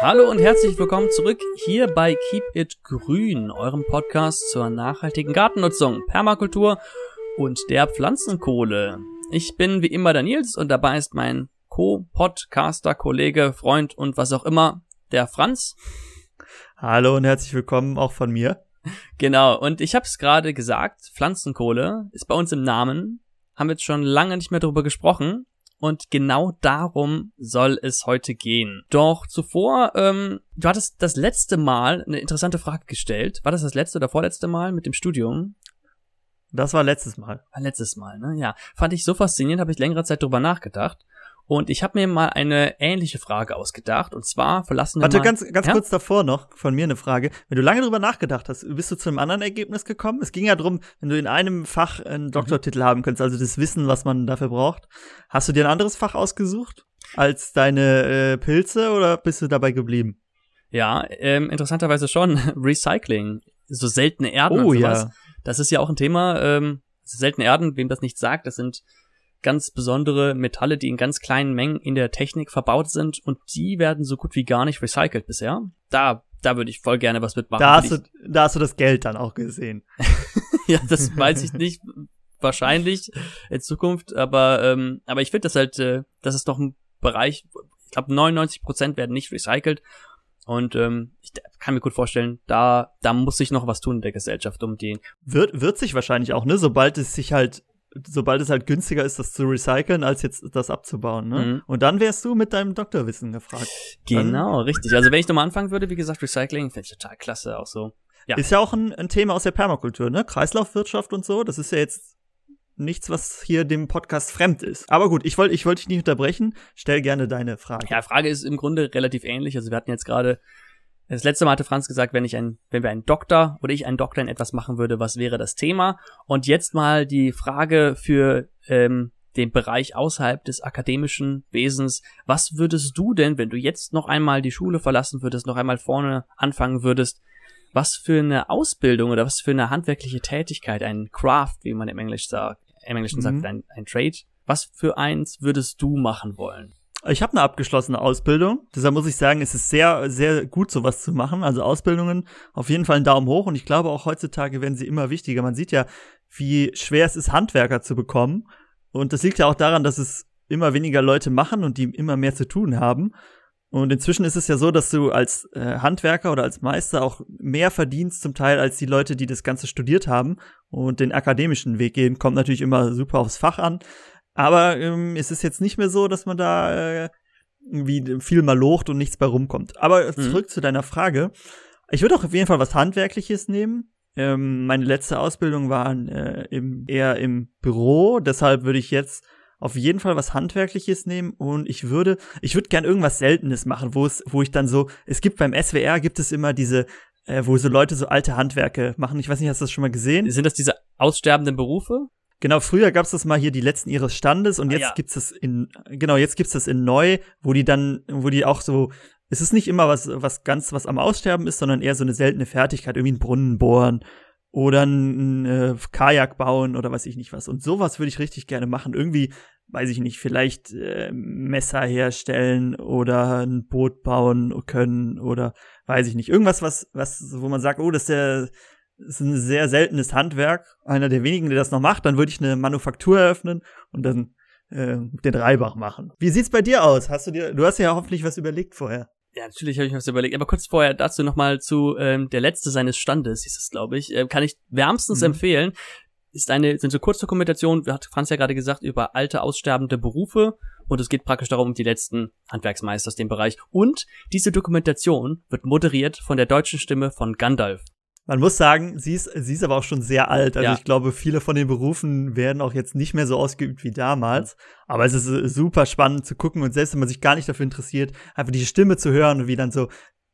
Hallo und herzlich willkommen zurück hier bei Keep It Grün, eurem Podcast zur nachhaltigen Gartennutzung, Permakultur und der Pflanzenkohle. Ich bin wie immer Daniels und dabei ist mein Co-Podcaster, Kollege, Freund und was auch immer, der Franz. Hallo und herzlich willkommen auch von mir. Genau, und ich habe es gerade gesagt, Pflanzenkohle ist bei uns im Namen, haben wir jetzt schon lange nicht mehr darüber gesprochen. Und genau darum soll es heute gehen. Doch zuvor, ähm, du hattest das letzte Mal eine interessante Frage gestellt. War das das letzte oder vorletzte Mal mit dem Studium? Das war letztes Mal. War letztes Mal, ne? Ja. Fand ich so faszinierend, habe ich längere Zeit drüber nachgedacht. Und ich habe mir mal eine ähnliche Frage ausgedacht. Und zwar verlassen wir Warte, mal ganz, ganz ja? kurz davor noch von mir eine Frage. Wenn du lange drüber nachgedacht hast, bist du zu einem anderen Ergebnis gekommen? Es ging ja darum, wenn du in einem Fach Mhm. einen Doktortitel haben könntest, also das Wissen, was man dafür braucht. Hast du dir ein anderes Fach ausgesucht als deine äh, Pilze oder bist du dabei geblieben? Ja, ähm, interessanterweise schon. Recycling. So seltene Erden Oh, und sowas. ja. Das ist ja auch ein Thema. Ähm, seltene Erden, wem das nicht sagt, das sind ganz besondere Metalle, die in ganz kleinen Mengen in der Technik verbaut sind und die werden so gut wie gar nicht recycelt bisher. Da, da würde ich voll gerne was mitmachen. Da hast, du, da hast du das Geld dann auch gesehen. ja, das weiß ich nicht. Wahrscheinlich in Zukunft, aber ähm, aber ich finde das halt, äh, das ist doch ein Bereich, ich glaube 99 Prozent werden nicht recycelt und ähm, ich kann mir gut vorstellen, da da muss sich noch was tun in der Gesellschaft, um den Wird, wird sich wahrscheinlich auch, ne? Sobald es sich halt, sobald es halt günstiger ist, das zu recyceln, als jetzt das abzubauen, ne? Mhm. Und dann wärst du mit deinem Doktorwissen gefragt. Genau, richtig. Also wenn ich nochmal anfangen würde, wie gesagt, Recycling, finde ich total klasse, auch so. Ja. Ist ja auch ein, ein Thema aus der Permakultur, ne? Kreislaufwirtschaft und so. Das ist ja jetzt nichts, was hier dem Podcast fremd ist. Aber gut, ich wollte ich wollte dich nicht unterbrechen. Stell gerne deine Frage. Ja, Frage ist im Grunde relativ ähnlich. Also wir hatten jetzt gerade, das letzte Mal hatte Franz gesagt, wenn ich ein, wenn wir einen Doktor oder ich einen Doktor in etwas machen würde, was wäre das Thema? Und jetzt mal die Frage für ähm, den Bereich außerhalb des akademischen Wesens. Was würdest du denn, wenn du jetzt noch einmal die Schule verlassen würdest, noch einmal vorne anfangen würdest, was für eine Ausbildung oder was für eine handwerkliche Tätigkeit, ein Craft, wie man im Englisch sagt, im Englischen Mhm. sagt, ein, ein Trade, was für eins würdest du machen wollen? Ich habe eine abgeschlossene Ausbildung. Deshalb muss ich sagen, es ist sehr, sehr gut, sowas zu machen. Also Ausbildungen auf jeden Fall einen Daumen hoch. Und ich glaube, auch heutzutage werden sie immer wichtiger. Man sieht ja, wie schwer es ist, Handwerker zu bekommen. Und das liegt ja auch daran, dass es immer weniger Leute machen und die immer mehr zu tun haben. Und inzwischen ist es ja so, dass du als äh, Handwerker oder als Meister auch mehr verdienst zum Teil als die Leute, die das Ganze studiert haben und den akademischen Weg gehen. Kommt natürlich immer super aufs Fach an. Aber ähm, es ist jetzt nicht mehr so, dass man da äh, irgendwie viel mal locht und nichts bei rumkommt. Aber zurück zu deiner Frage. Ich würde auch auf jeden Fall was Handwerkliches nehmen. Ähm, meine letzte Ausbildung war äh, im, eher im Büro, deshalb würde ich jetzt auf jeden Fall was Handwerkliches nehmen und ich würde, ich würde gern irgendwas Seltenes machen, wo es, wo ich dann so, es gibt beim SWR gibt es immer diese, äh, wo so Leute so alte Handwerke machen. Ich weiß nicht, hast du das schon mal gesehen? Sind das diese aussterbenden Berufe? Genau, früher gab's das mal hier die letzten ihres Standes und Ah, jetzt ja. gibt's das in genau, jetzt gibt's das in neu, wo die dann wo die auch so es ist nicht immer was was ganz was am Aussterben ist, sondern eher so eine seltene Fertigkeit, irgendwie einen Brunnen bohren oder ein äh, Kajak bauen oder weiß ich nicht was. Und sowas würde ich richtig gerne machen. Irgendwie, weiß ich nicht, vielleicht äh, Messer herstellen oder ein Boot bauen können oder weiß ich nicht. Irgendwas, was, was, wo man sagt, oh, das ist der ist ein sehr seltenes Handwerk, einer der wenigen, der das noch macht, dann würde ich eine Manufaktur eröffnen und dann äh, den Reibach machen. Wie sieht's bei dir aus? Hast du dir, du hast ja hoffentlich was überlegt vorher. Ja, natürlich habe ich mir was überlegt. Aber kurz vorher dazu nochmal zu ähm, der Letzte seines Standes, hieß es, glaube ich. Äh, kann ich wärmstens Mhm. empfehlen. Ist eine, sind so Kurzdokumentationen, hat Franz ja gerade gesagt, über alte, aussterbende Berufe. Und es geht praktisch darum, um die letzten Handwerksmeister aus dem Bereich. Und diese Dokumentation wird moderiert von der deutschen Stimme von Gandalf. Man muss sagen, sie ist, sie ist aber auch schon sehr alt. Also Ja. ich glaube, viele von den Berufen werden auch jetzt nicht mehr so ausgeübt wie damals. Aber es ist äh, super spannend zu gucken und selbst wenn man sich gar nicht dafür interessiert, einfach die Stimme zu hören und wie dann so,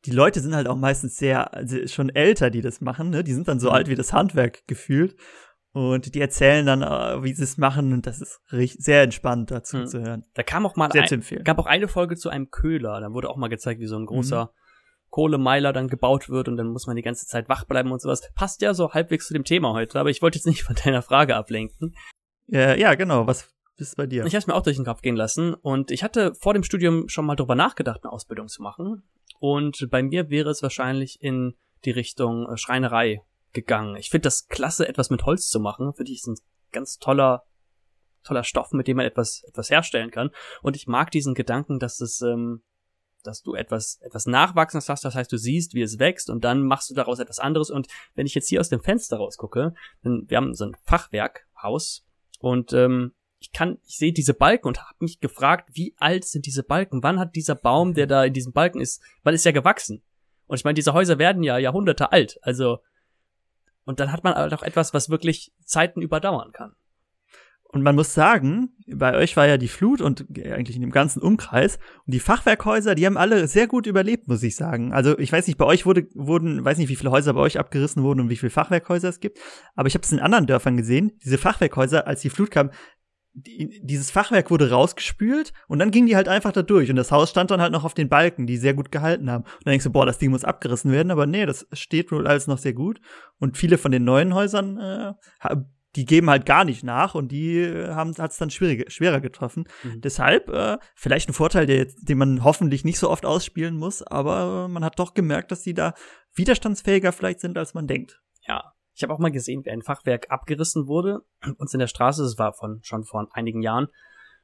die Leute sind halt auch meistens sehr, also schon älter, die das machen, ne? Die sind dann so Mhm. alt wie das Handwerk gefühlt. Und die erzählen dann, äh, wie sie es machen und das ist richtig, sehr entspannt dazu Mhm. zu hören. Da kam auch mal Sehr ein, zu empfehlen. gab auch eine Folge zu einem Köhler. Da wurde auch mal gezeigt, wie so ein großer Mhm. Kohlemeiler dann gebaut wird und dann muss man die ganze Zeit wach bleiben und sowas. Passt ja so halbwegs zu dem Thema heute, aber ich wollte jetzt nicht von deiner Frage ablenken. Äh, ja, genau. Was, ist bei dir? Ich habe es mir auch durch den Kopf gehen lassen und ich hatte vor dem Studium schon mal drüber nachgedacht, eine Ausbildung zu machen. Und bei mir wäre es wahrscheinlich in die Richtung äh, Schreinerei gegangen. Ich finde das klasse, etwas mit Holz zu machen. Finde ich ist ein ganz toller, toller Stoff, mit dem man etwas, etwas herstellen kann. Und ich mag diesen Gedanken, dass es, ähm, dass du etwas, etwas Nachwachsendes hast. Das heißt, du siehst, wie es wächst und dann machst du daraus etwas anderes. Und wenn ich jetzt hier aus dem Fenster rausgucke, dann, wir haben so ein Fachwerkhaus und ähm, ich kann, ich sehe diese Balken und habe mich gefragt, wie alt sind diese Balken? Wann hat dieser Baum, der da in diesem Balken ist, wann ist er gewachsen? Und ich meine, diese Häuser werden ja Jahrhunderte alt, also und dann hat man halt auch etwas, was wirklich Zeiten überdauern kann. Und man muss sagen, bei euch war ja die Flut und eigentlich in dem ganzen Umkreis und die Fachwerkhäuser, die haben alle sehr gut überlebt, muss ich sagen. Also ich weiß nicht, bei euch wurde, wurden, weiß nicht, wie viele Häuser bei euch abgerissen wurden und wie viele Fachwerkhäuser es gibt, aber ich habe es in anderen Dörfern gesehen. Diese Fachwerkhäuser, als die Flut kam, die, dieses Fachwerk wurde rausgespült und dann ging die halt einfach da durch und das Haus stand dann halt noch auf den Balken, die sehr gut gehalten haben. Und dann denkst du, boah, das Ding muss abgerissen werden, aber nee, das steht wohl alles noch sehr gut. Und viele von den neuen Häusern, äh, die geben halt gar nicht nach und die äh, haben hat's dann schwierig, schwerer getroffen. Mhm. Deshalb äh, vielleicht ein Vorteil, der, den man hoffentlich nicht so oft ausspielen muss, aber man hat doch gemerkt, dass die da widerstandsfähiger vielleicht sind, als man denkt. Ja, ich habe auch mal gesehen, wie ein Fachwerk abgerissen wurde. Uns in der Straße, das war von schon vor einigen Jahren.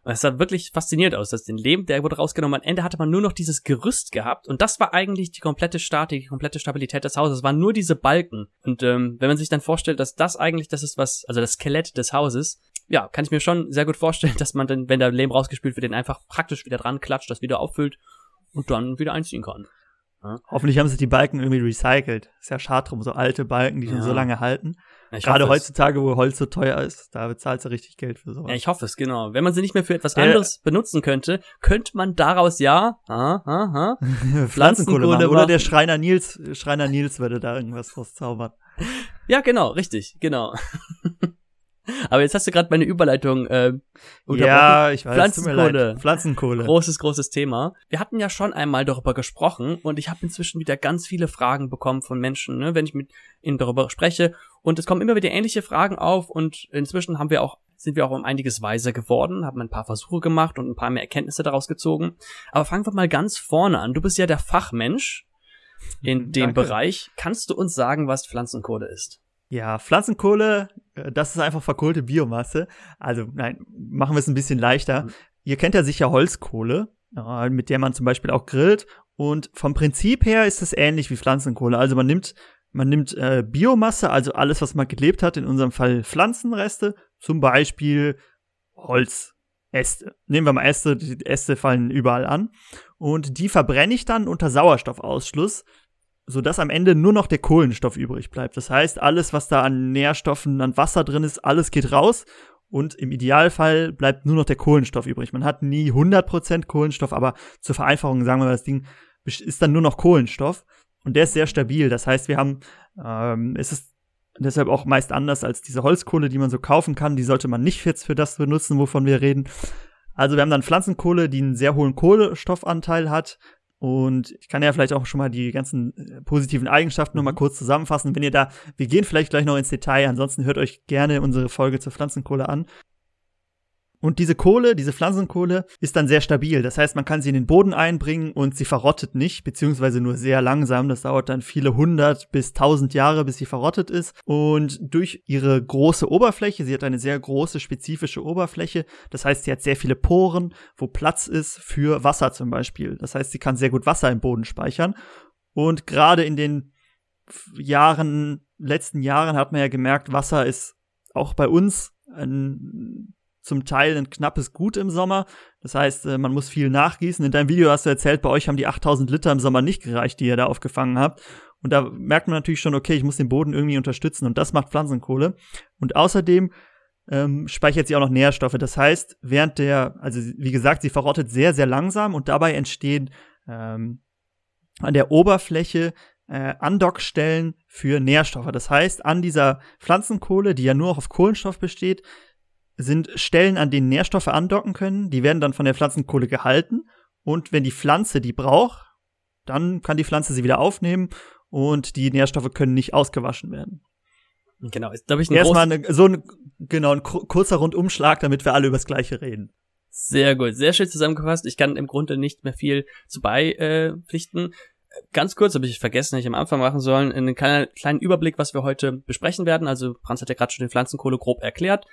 Und es sah wirklich fasziniert aus. Das den Leben, der wurde rausgenommen. Am Ende hatte man nur noch dieses Gerüst gehabt. Und das war eigentlich die komplette Statik, die komplette Stabilität des Hauses. Es waren nur diese Balken. Und ähm, wenn man sich dann vorstellt, dass das eigentlich das ist, was, also das Skelett des Hauses, ja, kann ich mir schon sehr gut vorstellen, dass man dann, wenn der Lehm rausgespült wird, den einfach praktisch wieder dran klatscht, das wieder auffüllt und dann wieder einziehen kann. Ja. Hoffentlich haben sie die Balken irgendwie recycelt. Ist ja schade drum, so alte Balken, die schon so lange halten. Ja, Gerade heutzutage, wo Holz so teuer ist, da bezahlst du richtig Geld für sowas. Ja, ich hoffe es, genau. Wenn man sie nicht mehr für etwas anderes benutzen könnte, könnte man daraus ja ah, ah, ah, Pflanzenkohle machen. Oder der Schreiner Nils, Schreiner Nils würde da irgendwas draus zaubern. Ja, genau, richtig, genau. Aber jetzt hast du gerade meine Überleitung äh, unterbrochen. Ja, ich weiß. Pflanzenkohle. Pflanzenkohle. Großes, großes Thema. Wir hatten ja schon einmal darüber gesprochen und ich habe inzwischen wieder ganz viele Fragen bekommen von Menschen, ne, wenn ich mit ihnen darüber spreche. Und es kommen immer wieder ähnliche Fragen auf und inzwischen haben wir auch sind wir auch um einiges weiser geworden, haben ein paar Versuche gemacht und ein paar mehr Erkenntnisse daraus gezogen. Aber fangen wir mal ganz vorne an. Du bist ja der Fachmensch in dem Danke. Bereich. Kannst du uns sagen, was Pflanzenkohle ist? Ja, Pflanzenkohle, äh, das ist einfach verkohlte Biomasse. Also, nein, machen wir es ein bisschen leichter. Mhm. Ihr kennt ja sicher Holzkohle, mit der man zum Beispiel auch grillt. Und vom Prinzip her ist es ähnlich wie Pflanzenkohle. Also man nimmt, man nimmt äh, Biomasse, also alles, was man gelebt hat, in unserem Fall Pflanzenreste, zum Beispiel Holzäste. Nehmen wir mal Äste, die Äste fallen überall an. Und die verbrenne ich dann unter Sauerstoffausschluss sodass am Ende nur noch der Kohlenstoff übrig bleibt. Das heißt, alles, was da an Nährstoffen, an Wasser drin ist, alles geht raus und im Idealfall bleibt nur noch der Kohlenstoff übrig. Man hat nie 100% Kohlenstoff, aber zur Vereinfachung sagen wir, das Ding ist dann nur noch Kohlenstoff und der ist sehr stabil. Das heißt, wir haben, ähm, es ist deshalb auch meist anders als diese Holzkohle, die man so kaufen kann. Die sollte man nicht jetzt für das benutzen, wovon wir reden. Also wir haben dann Pflanzenkohle, die einen sehr hohen Kohlenstoffanteil hat, und ich kann ja vielleicht auch schon mal die ganzen äh, positiven Eigenschaften nur mal mhm. kurz zusammenfassen. Wenn ihr da, wir gehen vielleicht gleich noch ins Detail, ansonsten hört euch gerne unsere Folge zur Pflanzenkohle an. Und diese Kohle, diese Pflanzenkohle, ist dann sehr stabil. Das heißt, man kann sie in den Boden einbringen und sie verrottet nicht, beziehungsweise nur sehr langsam. Das dauert dann viele hundert bis tausend Jahre, bis sie verrottet ist. Und durch ihre große Oberfläche, sie hat eine sehr große spezifische Oberfläche. Das heißt, sie hat sehr viele Poren, wo Platz ist für Wasser zum Beispiel. Das heißt, sie kann sehr gut Wasser im Boden speichern. Und gerade in den Jahren, letzten Jahren hat man ja gemerkt, Wasser ist auch bei uns ein zum Teil ein knappes Gut im Sommer. Das heißt, äh, man muss viel nachgießen. In deinem Video hast du erzählt, bei euch haben die 8000 Liter im Sommer nicht gereicht, die ihr da aufgefangen habt. Und da merkt man natürlich schon, okay, ich muss den Boden irgendwie unterstützen. Und das macht Pflanzenkohle. Und außerdem ähm, speichert sie auch noch Nährstoffe. Das heißt, während der, also wie gesagt, sie verrottet sehr, sehr langsam und dabei entstehen ähm, an der Oberfläche äh, Andockstellen für Nährstoffe. Das heißt, an dieser Pflanzenkohle, die ja nur auf Kohlenstoff besteht, sind Stellen, an denen Nährstoffe andocken können. Die werden dann von der Pflanzenkohle gehalten. Und wenn die Pflanze die braucht, dann kann die Pflanze sie wieder aufnehmen und die Nährstoffe können nicht ausgewaschen werden. Genau, ist, glaube ich, ein Erstmal eine, so ein, genau, ein kurzer Rundumschlag, damit wir alle übers Gleiche reden. Sehr gut, sehr schön zusammengefasst. Ich kann im Grunde nicht mehr viel zu beipflichten. Ganz kurz, habe ich vergessen, hätte ich am Anfang machen sollen, einen kleinen Überblick, was wir heute besprechen werden. Also Franz hat ja gerade schon den Pflanzenkohle grob erklärt.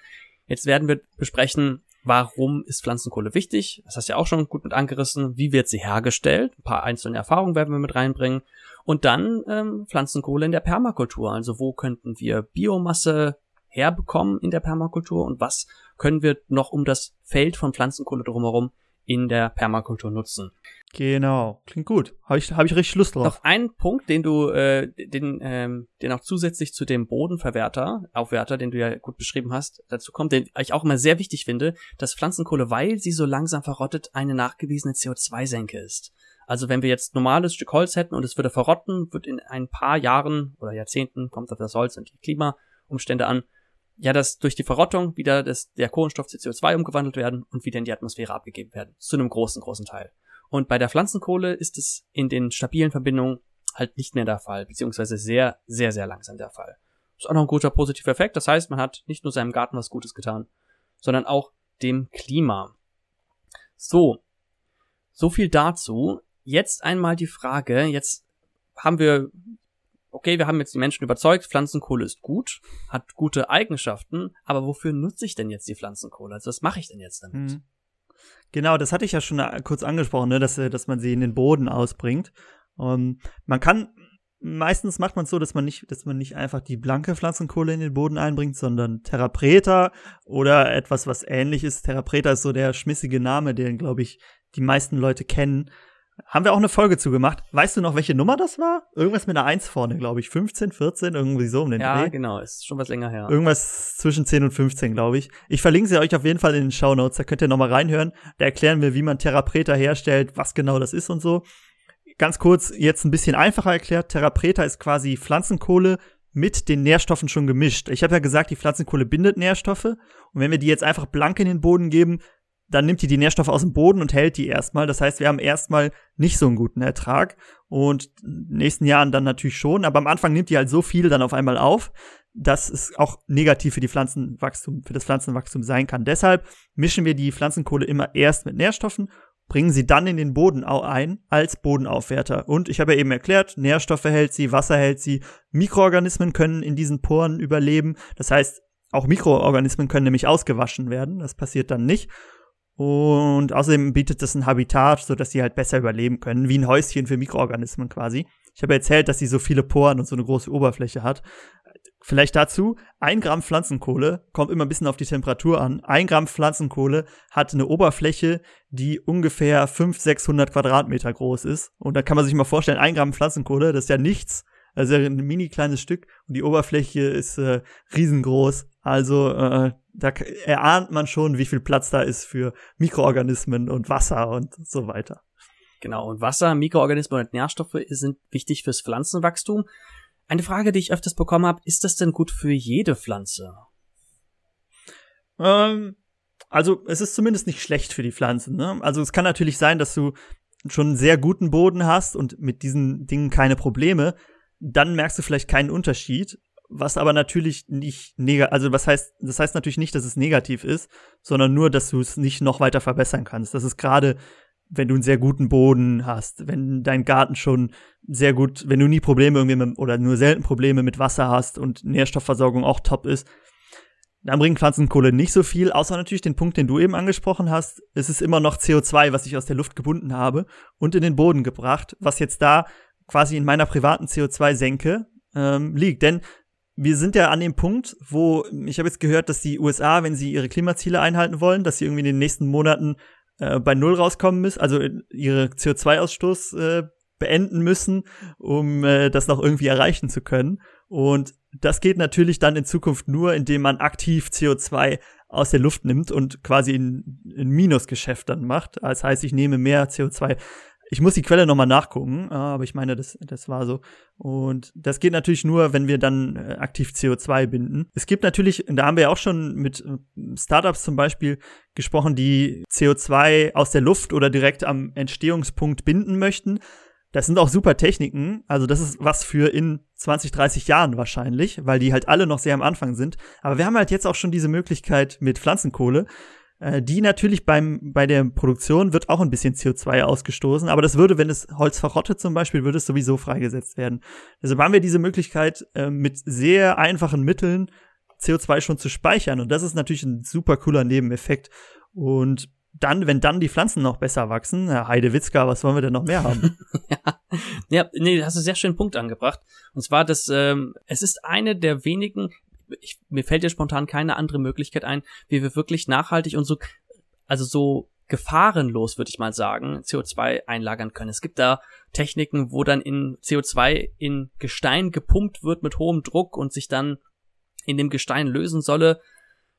Jetzt werden wir besprechen, warum ist Pflanzenkohle wichtig? Das hast du ja auch schon gut mit angerissen. Wie wird sie hergestellt? Ein paar einzelne Erfahrungen werden wir mit reinbringen. Und dann ähm, Pflanzenkohle in der Permakultur. Also wo könnten wir Biomasse herbekommen in der Permakultur und was können wir noch um das Feld von Pflanzenkohle drumherum in der Permakultur nutzen. Genau, klingt gut. Habe ich, hab ich richtig Lust drauf. Noch ein Punkt, den du, äh, den, ähm, den auch zusätzlich zu dem Bodenverwerter, Aufwerter, den du ja gut beschrieben hast, dazu kommt, den ich auch immer sehr wichtig finde, dass Pflanzenkohle, weil sie so langsam verrottet, eine nachgewiesene CO2-Senke ist. Also wenn wir jetzt normales Stück Holz hätten und es würde verrotten, wird in ein paar Jahren oder Jahrzehnten, kommt auf das Holz und die Klimaumstände an, ja, dass durch die Verrottung wieder das, der Kohlenstoff zu CO2 umgewandelt werden und wieder in die Atmosphäre abgegeben werden. Zu einem großen, großen Teil. Und bei der Pflanzenkohle ist es in den stabilen Verbindungen halt nicht mehr der Fall, beziehungsweise sehr, sehr, sehr langsam der Fall. Ist auch noch ein guter positiver Effekt. Das heißt, man hat nicht nur seinem Garten was Gutes getan, sondern auch dem Klima. So. So viel dazu. Jetzt einmal die Frage, jetzt haben wir okay, wir haben jetzt die Menschen überzeugt, Pflanzenkohle ist gut, hat gute Eigenschaften, aber wofür nutze ich denn jetzt die Pflanzenkohle? Also was mache ich denn jetzt damit? Mhm. Genau, das hatte ich ja schon äh, kurz angesprochen, ne, dass, äh, dass man sie in den Boden ausbringt. Um, ähm, man kann, meistens macht man es so, dass man nicht, dass man nicht einfach die blanke Pflanzenkohle in den Boden einbringt, sondern Therapreta oder etwas, was ähnlich ist. Therapreta ist so der schmissige Name, den, glaube ich, die meisten Leute kennen. Haben wir auch eine Folge zugemacht. Weißt du noch, welche Nummer das war? Irgendwas mit einer 1 vorne, glaube ich. 15, 14, irgendwie so um den Ja, Dreh. genau. Ist schon was länger her. Irgendwas zwischen 10 und 15, glaube ich. Ich verlinke sie euch auf jeden Fall in den Show Notes. Da könnt ihr nochmal reinhören. Da erklären wir, wie man Therapreta herstellt, was genau das ist und so. Ganz kurz, jetzt ein bisschen einfacher erklärt. Therapreta ist quasi Pflanzenkohle mit den Nährstoffen schon gemischt. Ich habe ja gesagt, die Pflanzenkohle bindet Nährstoffe. Und wenn wir die jetzt einfach blank in den Boden geben, dann nimmt die die Nährstoffe aus dem Boden und hält die erstmal. Das heißt, wir haben erstmal nicht so einen guten Ertrag und in den nächsten Jahren dann natürlich schon, aber am Anfang nimmt die halt so viel dann auf einmal auf, dass es auch negativ für die Pflanzenwachstum, für das Pflanzenwachstum sein kann. Deshalb mischen wir die Pflanzenkohle immer erst mit Nährstoffen, bringen sie dann in den Boden ein als Bodenaufwerter. Und ich habe ja eben erklärt, Nährstoffe hält sie, Wasser hält sie, Mikroorganismen können in diesen Poren überleben. Das heißt, auch Mikroorganismen können nämlich ausgewaschen werden. Das passiert dann nicht. Und außerdem bietet es ein Habitat, so dass sie halt besser überleben können, wie ein Häuschen für Mikroorganismen quasi. Ich habe erzählt, dass sie so viele Poren und so eine große Oberfläche hat. Vielleicht dazu, ein Gramm Pflanzenkohle, kommt immer ein bisschen auf die Temperatur an. Ein Gramm Pflanzenkohle hat eine Oberfläche, die ungefähr 500, 600 Quadratmeter groß ist. Und da kann man sich mal vorstellen, ein Gramm Pflanzenkohle, das ist ja nichts. Also ein mini kleines Stück und die Oberfläche ist äh, riesengroß. Also äh, da erahnt man schon, wie viel Platz da ist für Mikroorganismen und Wasser und so weiter. Genau, und Wasser, Mikroorganismen und Nährstoffe sind wichtig fürs Pflanzenwachstum. Eine Frage, die ich öfters bekommen habe, ist das denn gut für jede Pflanze? Ähm, also es ist zumindest nicht schlecht für die Pflanzen. Ne? Also es kann natürlich sein, dass du schon einen sehr guten Boden hast und mit diesen Dingen keine Probleme dann merkst du vielleicht keinen Unterschied, was aber natürlich nicht negativ, also was heißt, das heißt natürlich nicht, dass es negativ ist, sondern nur, dass du es nicht noch weiter verbessern kannst. Das ist gerade, wenn du einen sehr guten Boden hast, wenn dein Garten schon sehr gut, wenn du nie Probleme irgendwie mit, oder nur selten Probleme mit Wasser hast und Nährstoffversorgung auch top ist, dann bringt Pflanzenkohle nicht so viel, außer natürlich den Punkt, den du eben angesprochen hast. Es ist immer noch CO2, was ich aus der Luft gebunden habe und in den Boden gebracht, was jetzt da quasi in meiner privaten CO2-Senke ähm, liegt. Denn wir sind ja an dem Punkt, wo ich habe jetzt gehört, dass die USA, wenn sie ihre Klimaziele einhalten wollen, dass sie irgendwie in den nächsten Monaten äh, bei Null rauskommen müssen, also ihre CO2-Ausstoß äh, beenden müssen, um äh, das noch irgendwie erreichen zu können. Und das geht natürlich dann in Zukunft nur, indem man aktiv CO2 aus der Luft nimmt und quasi ein, ein Minusgeschäft dann macht. Das heißt, ich nehme mehr CO2 ich muss die Quelle nochmal nachgucken, aber ich meine, das, das war so. Und das geht natürlich nur, wenn wir dann äh, aktiv CO2 binden. Es gibt natürlich, da haben wir ja auch schon mit äh, Startups zum Beispiel gesprochen, die CO2 aus der Luft oder direkt am Entstehungspunkt binden möchten. Das sind auch super Techniken. Also das ist was für in 20, 30 Jahren wahrscheinlich, weil die halt alle noch sehr am Anfang sind. Aber wir haben halt jetzt auch schon diese Möglichkeit mit Pflanzenkohle. Äh, die natürlich beim, bei der Produktion wird auch ein bisschen CO2 ausgestoßen, aber das würde, wenn es Holz verrottet zum Beispiel, würde es sowieso freigesetzt werden. Deshalb haben wir diese Möglichkeit, äh, mit sehr einfachen Mitteln CO2 schon zu speichern und das ist natürlich ein super cooler Nebeneffekt. Und dann, wenn dann die Pflanzen noch besser wachsen, Herr Heidewitzka, was wollen wir denn noch mehr haben? ja. ja, nee, hast du einen sehr schönen Punkt angebracht. Und zwar, dass ähm, es ist eine der wenigen, ich, mir fällt ja spontan keine andere Möglichkeit ein, wie wir wirklich nachhaltig und so, also so gefahrenlos, würde ich mal sagen, CO2 einlagern können. Es gibt da Techniken, wo dann in CO2 in Gestein gepumpt wird mit hohem Druck und sich dann in dem Gestein lösen solle.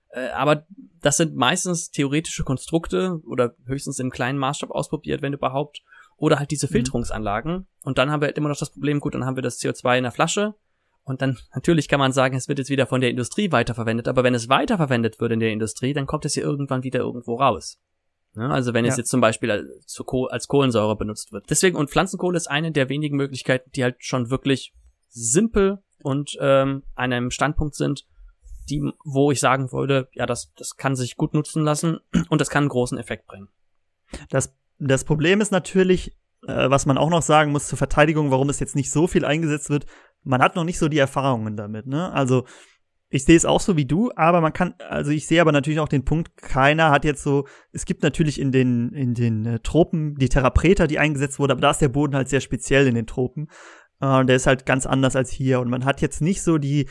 Äh, aber das sind meistens theoretische Konstrukte oder höchstens im kleinen Maßstab ausprobiert, wenn überhaupt. Oder halt diese mhm. Filterungsanlagen. Und dann haben wir halt immer noch das Problem, gut, dann haben wir das CO2 in der Flasche und dann, natürlich kann man sagen, es wird jetzt wieder von der Industrie weiterverwendet, aber wenn es weiterverwendet wird in der Industrie, dann kommt es ja irgendwann wieder irgendwo raus. Ja, also wenn ja. es jetzt zum Beispiel als, als Kohlensäure benutzt wird. Deswegen, und Pflanzenkohle ist eine der wenigen Möglichkeiten, die halt schon wirklich simpel und ähm, an einem Standpunkt sind, die, wo ich sagen würde, ja, das, das kann sich gut nutzen lassen und das kann einen großen Effekt bringen. Das, das Problem ist natürlich, äh, was man auch noch sagen muss zur Verteidigung, warum es jetzt nicht so viel eingesetzt wird, man hat noch nicht so die Erfahrungen damit, ne? Also ich sehe es auch so wie du, aber man kann, also ich sehe aber natürlich auch den Punkt, keiner hat jetzt so, es gibt natürlich in den, in den äh, Tropen die Therapreta, die eingesetzt wurde, aber da ist der Boden halt sehr speziell in den Tropen. Äh, der ist halt ganz anders als hier und man hat jetzt nicht so die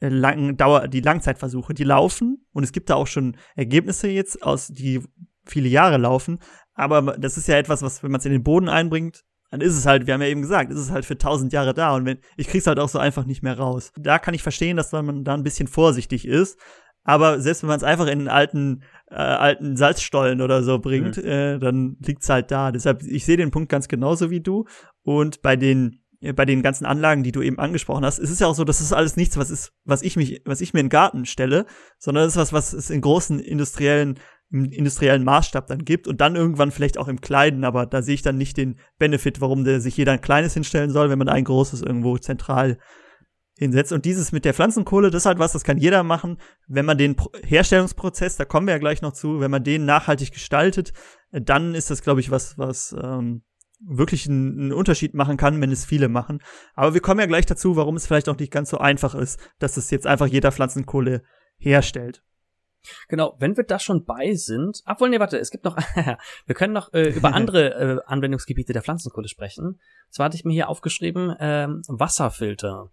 äh, langen Dauer, die Langzeitversuche, die laufen und es gibt da auch schon Ergebnisse jetzt aus, die viele Jahre laufen, aber das ist ja etwas, was, wenn man es in den Boden einbringt, dann ist es halt, wir haben ja eben gesagt, ist es halt für tausend Jahre da und wenn, ich krieg's halt auch so einfach nicht mehr raus. Da kann ich verstehen, dass man da ein bisschen vorsichtig ist. Aber selbst wenn man es einfach in einen alten, äh, alten Salzstollen oder so bringt, mhm. äh, dann liegt's halt da. Deshalb, ich sehe den Punkt ganz genauso wie du. Und bei den, äh, bei den ganzen Anlagen, die du eben angesprochen hast, ist es ja auch so, dass es alles nichts, was ist, was ich mich, was ich mir in den Garten stelle, sondern das ist was, was es in großen industriellen im industriellen Maßstab dann gibt und dann irgendwann vielleicht auch im Kleinen, aber da sehe ich dann nicht den Benefit, warum der sich jeder ein kleines hinstellen soll, wenn man ein großes irgendwo zentral hinsetzt. Und dieses mit der Pflanzenkohle, das ist halt was, das kann jeder machen, wenn man den Herstellungsprozess, da kommen wir ja gleich noch zu, wenn man den nachhaltig gestaltet, dann ist das, glaube ich, was, was ähm, wirklich einen, einen Unterschied machen kann, wenn es viele machen. Aber wir kommen ja gleich dazu, warum es vielleicht auch nicht ganz so einfach ist, dass es jetzt einfach jeder Pflanzenkohle herstellt. Genau, wenn wir da schon bei sind, obwohl, nee, warte, es gibt noch, wir können noch äh, über andere äh, Anwendungsgebiete der Pflanzenkohle sprechen. Zwar hatte ich mir hier aufgeschrieben, ähm, Wasserfilter.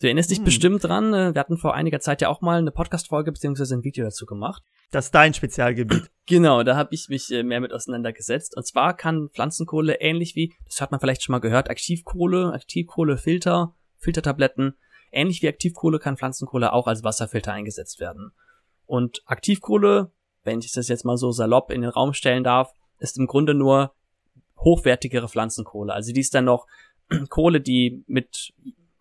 Du erinnerst dich hm. bestimmt dran, äh, wir hatten vor einiger Zeit ja auch mal eine Podcast-Folge beziehungsweise ein Video dazu gemacht. Das ist dein Spezialgebiet. Genau, da habe ich mich äh, mehr mit auseinandergesetzt. Und zwar kann Pflanzenkohle ähnlich wie, das hat man vielleicht schon mal gehört, Aktivkohle, Aktivkohlefilter, Filtertabletten, ähnlich wie Aktivkohle kann Pflanzenkohle auch als Wasserfilter eingesetzt werden. Und Aktivkohle, wenn ich das jetzt mal so salopp in den Raum stellen darf, ist im Grunde nur hochwertigere Pflanzenkohle. Also die ist dann noch Kohle, die mit,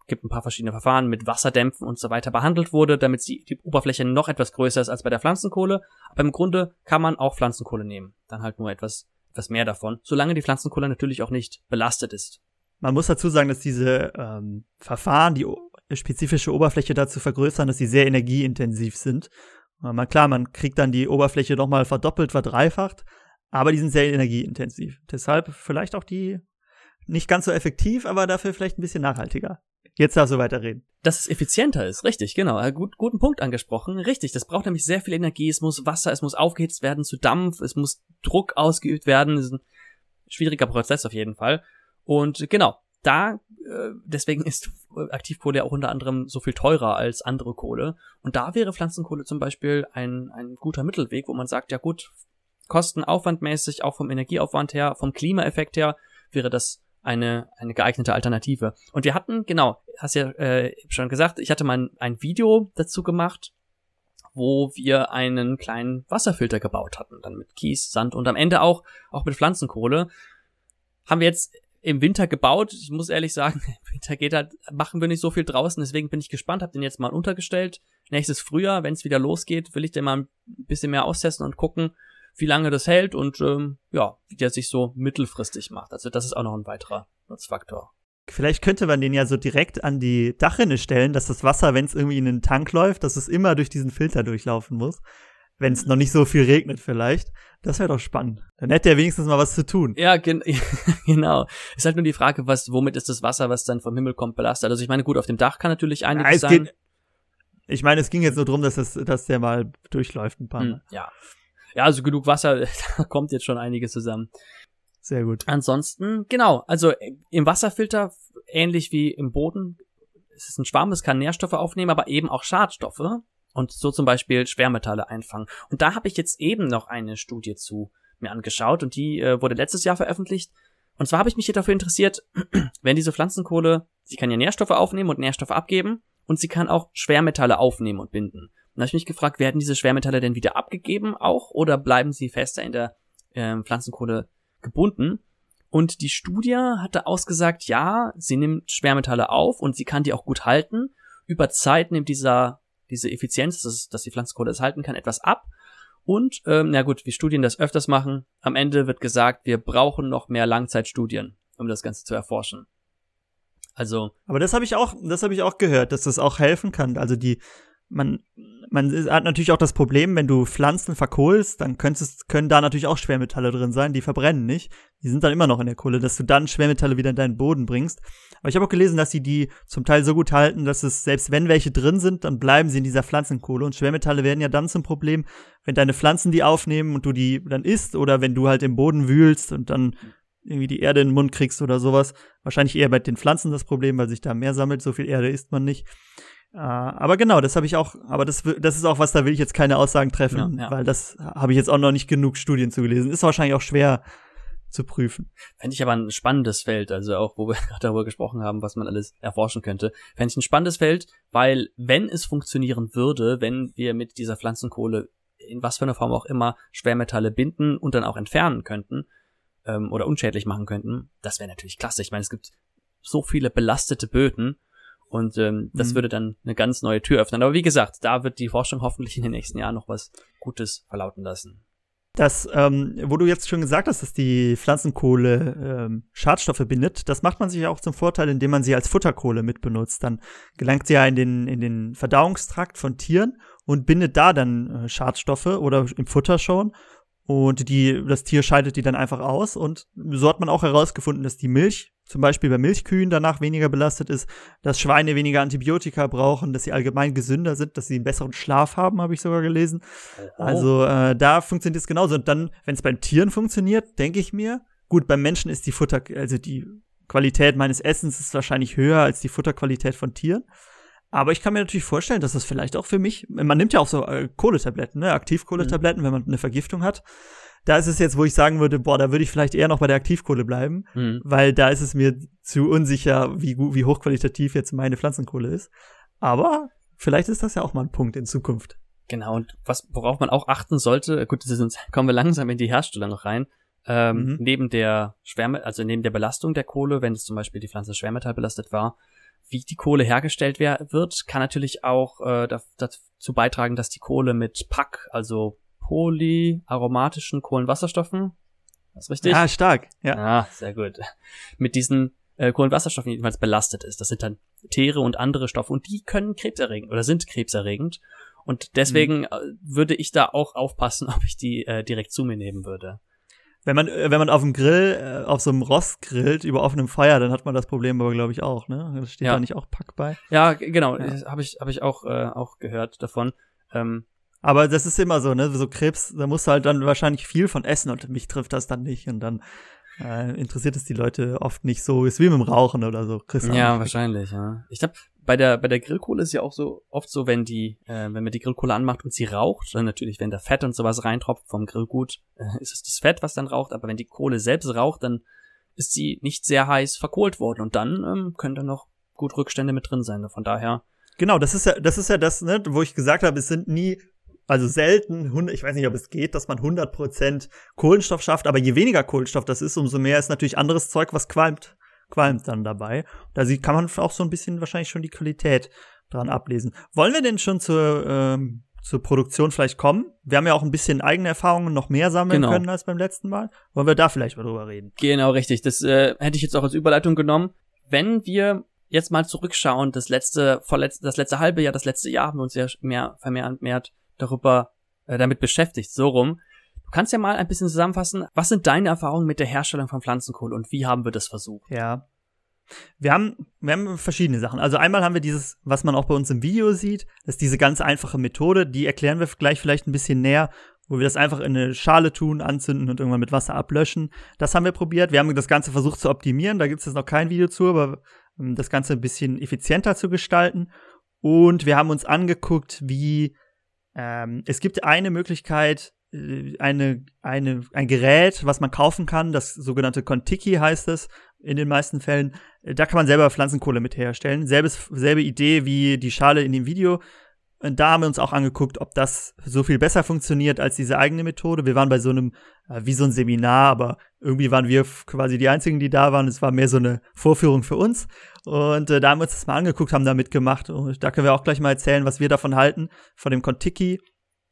gibt ein paar verschiedene Verfahren, mit Wasserdämpfen und so weiter behandelt wurde, damit die, die Oberfläche noch etwas größer ist als bei der Pflanzenkohle. Aber im Grunde kann man auch Pflanzenkohle nehmen. Dann halt nur etwas, etwas mehr davon, solange die Pflanzenkohle natürlich auch nicht belastet ist. Man muss dazu sagen, dass diese ähm, Verfahren, die spezifische Oberfläche dazu vergrößern, dass sie sehr energieintensiv sind man, klar, man kriegt dann die Oberfläche nochmal verdoppelt, verdreifacht, aber die sind sehr energieintensiv. Deshalb vielleicht auch die nicht ganz so effektiv, aber dafür vielleicht ein bisschen nachhaltiger. Jetzt darfst du weiterreden. Dass es effizienter ist, richtig, genau. Gut, guten Punkt angesprochen. Richtig, das braucht nämlich sehr viel Energie. Es muss Wasser, es muss aufgehitzt werden zu Dampf, es muss Druck ausgeübt werden. Das ist ein schwieriger Prozess auf jeden Fall. Und genau, da, äh, deswegen ist Aktivkohle ja auch unter anderem so viel teurer als andere Kohle. Und da wäre Pflanzenkohle zum Beispiel ein, ein guter Mittelweg, wo man sagt, ja gut, kostenaufwandmäßig, auch vom Energieaufwand her, vom Klimaeffekt her, wäre das eine, eine geeignete Alternative. Und wir hatten, genau, hast ja äh, schon gesagt, ich hatte mal ein, ein Video dazu gemacht, wo wir einen kleinen Wasserfilter gebaut hatten, dann mit Kies, Sand und am Ende auch, auch mit Pflanzenkohle. Haben wir jetzt im Winter gebaut. Ich muss ehrlich sagen, im Winter geht halt, machen wir nicht so viel draußen, deswegen bin ich gespannt, hab den jetzt mal untergestellt. Nächstes Frühjahr, wenn es wieder losgeht, will ich den mal ein bisschen mehr austesten und gucken, wie lange das hält und ähm, ja, wie der sich so mittelfristig macht. Also das ist auch noch ein weiterer Nutzfaktor. Vielleicht könnte man den ja so direkt an die Dachrinne stellen, dass das Wasser, wenn es irgendwie in den Tank läuft, dass es immer durch diesen Filter durchlaufen muss. Wenn es noch nicht so viel regnet vielleicht. Das wäre doch spannend. Dann hätte er wenigstens mal was zu tun. Ja, gen genau. Ist halt nur die Frage, was, womit ist das Wasser, was dann vom Himmel kommt, belastet. Also ich meine, gut, auf dem Dach kann natürlich einiges ja, sein. Ich meine, es ging jetzt nur darum, dass, das, dass der mal durchläuft ein paar hm, Mal. Ja. Ja, also genug Wasser, da kommt jetzt schon einiges zusammen. Sehr gut. Ansonsten, genau, also im Wasserfilter, ähnlich wie im Boden, es ist ein Schwamm, es kann Nährstoffe aufnehmen, aber eben auch Schadstoffe und so zum Beispiel Schwermetalle einfangen. Und da habe ich jetzt eben noch eine Studie zu mir angeschaut und die äh, wurde letztes Jahr veröffentlicht. Und zwar habe ich mich hier dafür interessiert, wenn diese Pflanzenkohle, sie kann ja Nährstoffe aufnehmen und Nährstoffe abgeben und sie kann auch Schwermetalle aufnehmen und binden. Und da habe ich mich gefragt, werden diese Schwermetalle denn wieder abgegeben auch oder bleiben sie fester in der äh, Pflanzenkohle gebunden. Und die Studie hatte ausgesagt, ja, sie nimmt Schwermetalle auf und sie kann die auch gut halten. Über Zeit nimmt dieser, diese Effizienz, dass, dass die Pflanzenkohle es halten kann, etwas ab. Und, ähm, na gut, wie Studien das öfters machen, am Ende wird gesagt, wir brauchen noch mehr Langzeitstudien, um das Ganze zu erforschen. Also. Aber das habe ich auch, das habe ich auch gehört, dass das auch helfen kann. Also die, man, man hat natürlich auch das Problem, wenn du Pflanzen verkohlst, dann könntest, können da natürlich auch Schwermetalle drin sein, die verbrennen nicht. Die sind dann immer noch in der Kohle, dass du dann Schwermetalle wieder in deinen Boden bringst. Aber ich habe auch gelesen, dass sie die zum Teil so gut halten, dass es, selbst wenn welche drin sind, dann bleiben sie in dieser Pflanzenkohle. Und Schwermetalle werden ja dann zum Problem, wenn deine Pflanzen die aufnehmen und du die dann isst oder wenn du halt im Boden wühlst und dann irgendwie die Erde in den Mund kriegst oder sowas. Wahrscheinlich eher bei den Pflanzen das Problem, weil sich da mehr sammelt. So viel Erde isst man nicht. Uh, aber genau, das habe ich auch, aber das, das ist auch was, da will ich jetzt keine Aussagen treffen, ja, ja. weil das habe ich jetzt auch noch nicht genug Studien zugelesen. Ist wahrscheinlich auch schwer zu prüfen. Fände ich aber ein spannendes Feld, also auch, wo wir gerade darüber gesprochen haben, was man alles erforschen könnte. Fände ich ein spannendes Feld, weil wenn es funktionieren würde, wenn wir mit dieser Pflanzenkohle in was für einer Form auch immer Schwermetalle binden und dann auch entfernen könnten ähm, oder unschädlich machen könnten, das wäre natürlich klasse. Ich meine, es gibt so viele belastete Böden und ähm, das mhm. würde dann eine ganz neue Tür öffnen. Aber wie gesagt, da wird die Forschung hoffentlich in den nächsten Jahren noch was Gutes verlauten lassen. Das, ähm, wo du jetzt schon gesagt hast, dass die Pflanzenkohle ähm, Schadstoffe bindet, das macht man sich ja auch zum Vorteil, indem man sie als Futterkohle mitbenutzt. Dann gelangt sie ja in den, in den Verdauungstrakt von Tieren und bindet da dann äh, Schadstoffe oder im Futter schon. Und die, das Tier scheidet die dann einfach aus. Und so hat man auch herausgefunden, dass die Milch zum Beispiel bei Milchkühen danach weniger belastet ist, dass Schweine weniger Antibiotika brauchen, dass sie allgemein gesünder sind, dass sie einen besseren Schlaf haben, habe ich sogar gelesen. Oh. Also äh, da funktioniert es genauso. Und dann, wenn es beim Tieren funktioniert, denke ich mir, gut, beim Menschen ist die Futter, also die Qualität meines Essens ist wahrscheinlich höher als die Futterqualität von Tieren. Aber ich kann mir natürlich vorstellen, dass das vielleicht auch für mich, man nimmt ja auch so äh, Kohletabletten, ne, Aktivkohletabletten, mhm. wenn man eine Vergiftung hat. Da ist es jetzt, wo ich sagen würde, boah, da würde ich vielleicht eher noch bei der Aktivkohle bleiben, mhm. weil da ist es mir zu unsicher, wie gut, wie hochqualitativ jetzt meine Pflanzenkohle ist. Aber vielleicht ist das ja auch mal ein Punkt in Zukunft. Genau, und was, worauf man auch achten sollte, gut, sind, kommen wir langsam in die Hersteller noch rein. Ähm, mhm. Neben der Schwärme, also neben der Belastung der Kohle, wenn es zum Beispiel die Pflanze schwermetallbelastet war, wie die Kohle hergestellt wird, kann natürlich auch äh, dazu beitragen, dass die Kohle mit PAC, also polyaromatischen Kohlenwasserstoffen, das ist richtig? Ja, stark. Ja, ah, sehr gut. Mit diesen äh, Kohlenwasserstoffen jedenfalls belastet ist. Das sind dann Teere und andere Stoffe und die können krebserregend oder sind krebserregend. Und deswegen mhm. Äh, würde ich da auch aufpassen, ob ich die äh, direkt zu mir nehmen würde. Wenn man, äh, wenn man auf dem Grill, äh, auf so einem Rost grillt, über offenem Feuer, dann hat man das Problem aber, glaube ich, auch, ne? Das steht ja. da nicht auch Pack bei? Ja, genau. Ja. Habe ich, hab ich auch, äh, auch gehört davon. Ähm, aber das ist immer so, ne? So Krebs, da musst du halt dann wahrscheinlich viel von essen und mich trifft das dann nicht. Und dann äh, interessiert es die Leute oft nicht so. Ist wie mit dem Rauchen oder so. Chris ja, wahrscheinlich, ja. Ich glaube, bei der, bei der Grillkohle ist ja auch so oft so, wenn die, äh, wenn man die Grillkohle anmacht und sie raucht, dann natürlich, wenn da Fett und sowas reintropft vom Grillgut, äh, ist es das Fett, was dann raucht, aber wenn die Kohle selbst raucht, dann ist sie nicht sehr heiß verkohlt worden und dann ähm, können da noch gut Rückstände mit drin sein. Von daher. Genau, das ist ja, das ist ja das, ne, wo ich gesagt habe, es sind nie also selten, ich weiß nicht, ob es geht, dass man 100% Kohlenstoff schafft, aber je weniger Kohlenstoff das ist, umso mehr ist natürlich anderes Zeug, was qualmt, qualmt dann dabei. Da kann man auch so ein bisschen wahrscheinlich schon die Qualität dran ablesen. Wollen wir denn schon zur, ähm, zur Produktion vielleicht kommen. Wir haben ja auch ein bisschen eigene Erfahrungen noch mehr sammeln Genau. können als beim letzten Mal. Wollen wir da vielleicht mal drüber reden? Genau, richtig. Das äh, hätte ich jetzt auch als Überleitung genommen. Wenn wir jetzt mal zurückschauen, das letzte, vorletz, das letzte halbe Jahr, das letzte Jahr haben wir uns ja mehr, vermehrt mehr darüber, äh, damit beschäftigt, so rum. Kannst ja mal ein bisschen zusammenfassen, was sind deine Erfahrungen mit der Herstellung von Pflanzenkohle und wie haben wir das versucht? Ja. Wir haben, wir haben verschiedene Sachen. Also einmal haben wir dieses, was man auch bei uns im Video sieht, das ist diese ganz einfache Methode, die erklären wir gleich vielleicht ein bisschen näher, wo wir das einfach in eine Schale tun, anzünden und irgendwann mit Wasser ablöschen. Das haben wir probiert. Wir haben das Ganze versucht zu optimieren. Da gibt es jetzt noch kein Video zu, aber um das Ganze ein bisschen effizienter zu gestalten. Und wir haben uns angeguckt, wie ähm, es gibt eine Möglichkeit, eine, eine, ein Gerät, was man kaufen kann, das sogenannte Contiki heißt es in den meisten Fällen. Äh, Da kann man selber Pflanzenkohle mit herstellen. Selbes, selbe Idee wie die Schale in dem Video. Und da haben wir uns auch angeguckt, ob das so viel besser funktioniert als diese eigene Methode. Wir waren bei so einem, äh, wie so ein Seminar, aber irgendwie waren wir quasi die einzigen, die da waren. Es war mehr so eine Vorführung für uns. Und äh, da haben wir uns das mal angeguckt, haben da mitgemacht. Und da können wir auch gleich mal erzählen, was wir davon halten, von dem Contiki.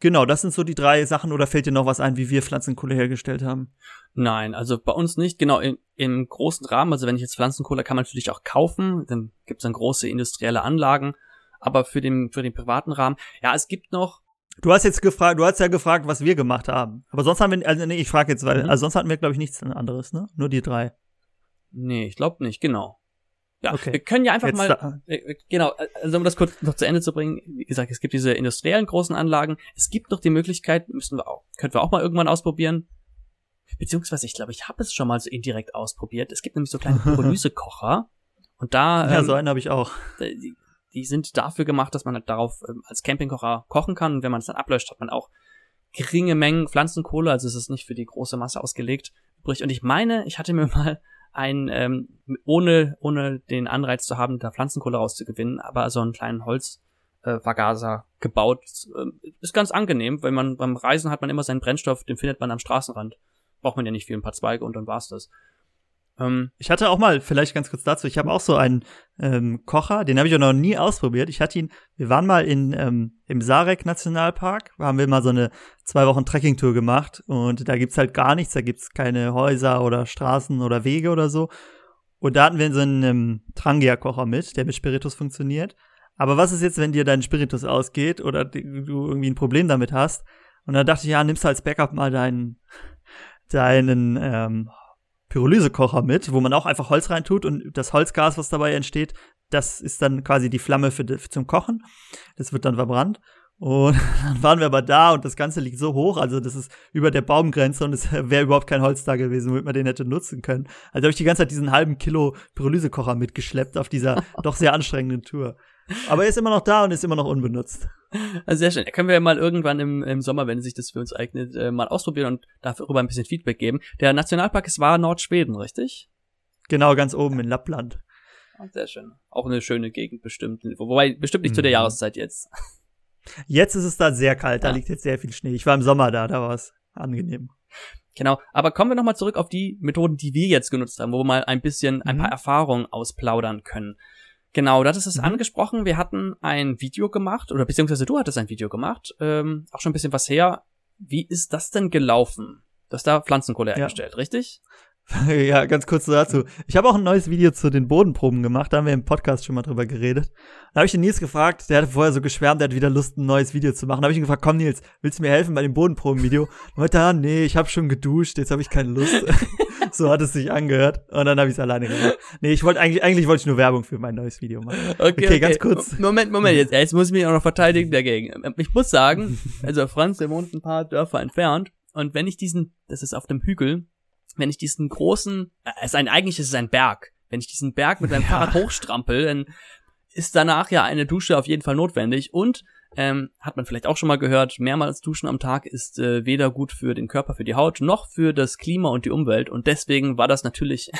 Genau, das sind so die drei Sachen. Oder fällt dir noch was ein, wie wir Pflanzenkohle hergestellt haben? Nein, also bei uns nicht. Genau, im, im großen Rahmen, also wenn ich jetzt Pflanzenkohle kann man natürlich auch kaufen, dann gibt es dann große industrielle Anlagen. Aber für den, für den privaten Rahmen, ja, es gibt noch, Du hast jetzt gefragt, du hast ja gefragt, was wir gemacht haben. Aber sonst haben wir, also nee, ich frage jetzt, weil, Mhm. also sonst hatten wir, glaube ich, nichts anderes, ne? Nur die drei. nee, ich glaube nicht, genau. Ja, Okay. wir können ja einfach Jetzt mal, da, äh, genau, also um das kurz noch zu Ende zu bringen, wie gesagt, es gibt diese industriellen großen Anlagen. Es gibt noch die Möglichkeit, müssen wir auch, könnten wir auch mal irgendwann ausprobieren. Beziehungsweise, ich glaube, ich habe es schon mal so indirekt ausprobiert. Es gibt nämlich so kleine Pyrolysekocher. Und da, ja, ähm, so einen habe ich auch. die, die sind dafür gemacht, dass man halt darauf ähm, als Campingkocher kochen kann. Und wenn man es dann ablöscht, hat man auch geringe Mengen Pflanzenkohle. Also es ist nicht für die große Masse ausgelegt übrig. Und ich meine, ich hatte mir mal ein, ähm, ohne, ohne den Anreiz zu haben, da Pflanzenkohle rauszugewinnen, aber so einen kleinen Holzvergaser äh, Vergaser gebaut. Ähm, ist ganz angenehm, weil man beim Reisen hat man immer seinen Brennstoff, den findet man am Straßenrand. Braucht man ja nicht viel, ein paar Zweige und dann war's das. Ähm, Ich hatte auch mal, vielleicht ganz kurz dazu, ich habe auch so einen ähm, Kocher, den habe ich auch noch nie ausprobiert. Ich hatte ihn, wir waren mal in, ähm, im Sarek Nationalpark, da haben wir mal so eine zwei Wochen Trekkingtour gemacht und da gibt's halt gar nichts, da gibt's keine Häuser oder Straßen oder Wege oder so. Und da hatten wir so einen ähm, Trangia-Kocher mit, der mit Spiritus funktioniert. Aber was ist jetzt, wenn dir dein Spiritus ausgeht oder du irgendwie ein Problem damit hast? Und dann dachte ich, ja, nimmst du als Backup mal deinen, deinen ähm, Pyrolysekocher mit, wo man auch einfach Holz reintut und das Holzgas, was dabei entsteht, das ist dann quasi die Flamme für, für zum Kochen. Das wird dann verbrannt. Und dann waren wir aber da und das Ganze liegt so hoch, also das ist über der Baumgrenze und es wäre überhaupt kein Holz da gewesen, womit man den hätte nutzen können. Also habe ich die ganze Zeit diesen halben Kilo Pyrolysekocher mitgeschleppt auf dieser doch sehr anstrengenden Tour. Aber er ist immer noch da und ist immer noch unbenutzt. Also sehr schön. Da können wir mal irgendwann im, im Sommer, wenn sich das für uns eignet, äh, mal ausprobieren und darüber ein bisschen Feedback geben. Der Nationalpark, es war Nordschweden, richtig? Genau, ganz oben in Lappland. Ah, Sehr schön. Auch eine schöne Gegend bestimmt. Wobei, bestimmt nicht zu der Mhm. Jahreszeit jetzt. Jetzt ist es da sehr kalt, da Ja. liegt jetzt sehr viel Schnee. Ich war im Sommer da, da war es angenehm. Genau. Aber kommen wir nochmal zurück auf die Methoden, die wir jetzt genutzt haben, wo wir mal ein bisschen, ein Mhm. paar Erfahrungen ausplaudern können. Genau, das ist es Mhm. angesprochen. Wir hatten ein Video gemacht, oder beziehungsweise du hattest ein Video gemacht, ähm, auch schon ein bisschen was her. Wie ist das denn gelaufen? Du hast da Pflanzenkohle Ja. hergestellt, richtig? ja, ganz kurz dazu. Ich habe auch ein neues Video zu den Bodenproben gemacht, da haben wir im Podcast schon mal drüber geredet. Da habe ich den Nils gefragt, der hatte vorher so geschwärmt, der hat wieder Lust, ein neues Video zu machen. Da habe ich ihn gefragt, komm Nils, willst du mir helfen bei dem Bodenproben-Video? Und meinte, ah, nee, ich habe schon geduscht, jetzt habe ich keine Lust. so hat es sich angehört. Und dann habe ich es alleine gemacht. Nee, ich wollte eigentlich, eigentlich wollte ich nur Werbung für mein neues Video machen. Okay, ganz kurz. Moment, Moment, jetzt, jetzt muss ich mich auch noch verteidigen dagegen. Ich muss sagen, also Franz, der wohnt ein paar Dörfer entfernt. Und wenn ich diesen, das ist auf dem Hügel, wenn ich diesen großen, äh, es ist ein, eigentlich ist es ein Berg. Wenn ich diesen Berg mit meinem Ja. Fahrrad hochstrampel, dann ist danach ja eine Dusche auf jeden Fall notwendig. Und ähm, hat man vielleicht auch schon mal gehört, mehrmals duschen am Tag ist äh, weder gut für den Körper, für die Haut, noch für das Klima und die Umwelt. Und deswegen war das natürlich,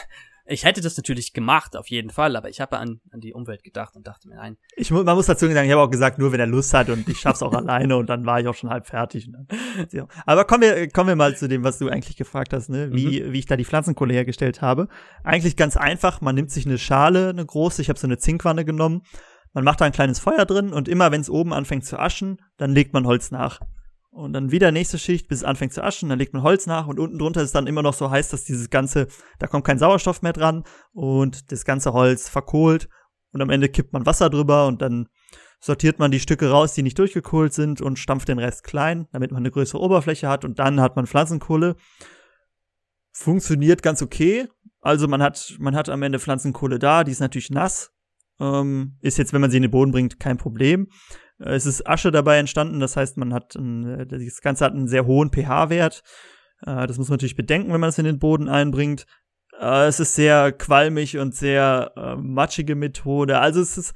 ich hätte das natürlich gemacht, auf jeden Fall, aber ich habe an, an die Umwelt gedacht und dachte mir, nein, Ich, man muss dazu sagen, ich habe auch gesagt, nur wenn er Lust hat und ich schaff's auch alleine und dann war ich auch schon halb fertig. Dann, ja. Aber kommen wir, kommen wir mal zu dem, was du eigentlich gefragt hast, ne? wie, wie ich da die Pflanzenkohle hergestellt habe. Eigentlich ganz einfach, man nimmt sich eine Schale, eine große, ich habe so eine Zinkwanne genommen, Man macht da ein kleines Feuer drin und immer wenn es oben anfängt zu aschen, dann legt man Holz nach. Und dann wieder nächste Schicht, bis es anfängt zu aschen, dann legt man Holz nach und unten drunter ist dann immer noch so heiß, dass dieses ganze, da kommt kein Sauerstoff mehr dran und das ganze Holz verkohlt und am Ende kippt man Wasser drüber und dann sortiert man die Stücke raus, die nicht durchgekohlt sind und stampft den Rest klein, damit man eine größere Oberfläche hat und dann hat man Pflanzenkohle. Funktioniert ganz okay. Also man hat, man hat am Ende Pflanzenkohle da, die ist natürlich nass. Ähm, ist jetzt, wenn man sie in den Boden bringt, kein Problem. Äh, es ist Asche dabei entstanden, das heißt, man hat, ein, äh, das Ganze hat einen sehr hohen pH-Wert. Äh, das muss man natürlich bedenken, wenn man es in den Boden einbringt. Es ist sehr qualmig und sehr matschige Methode. Also es ist,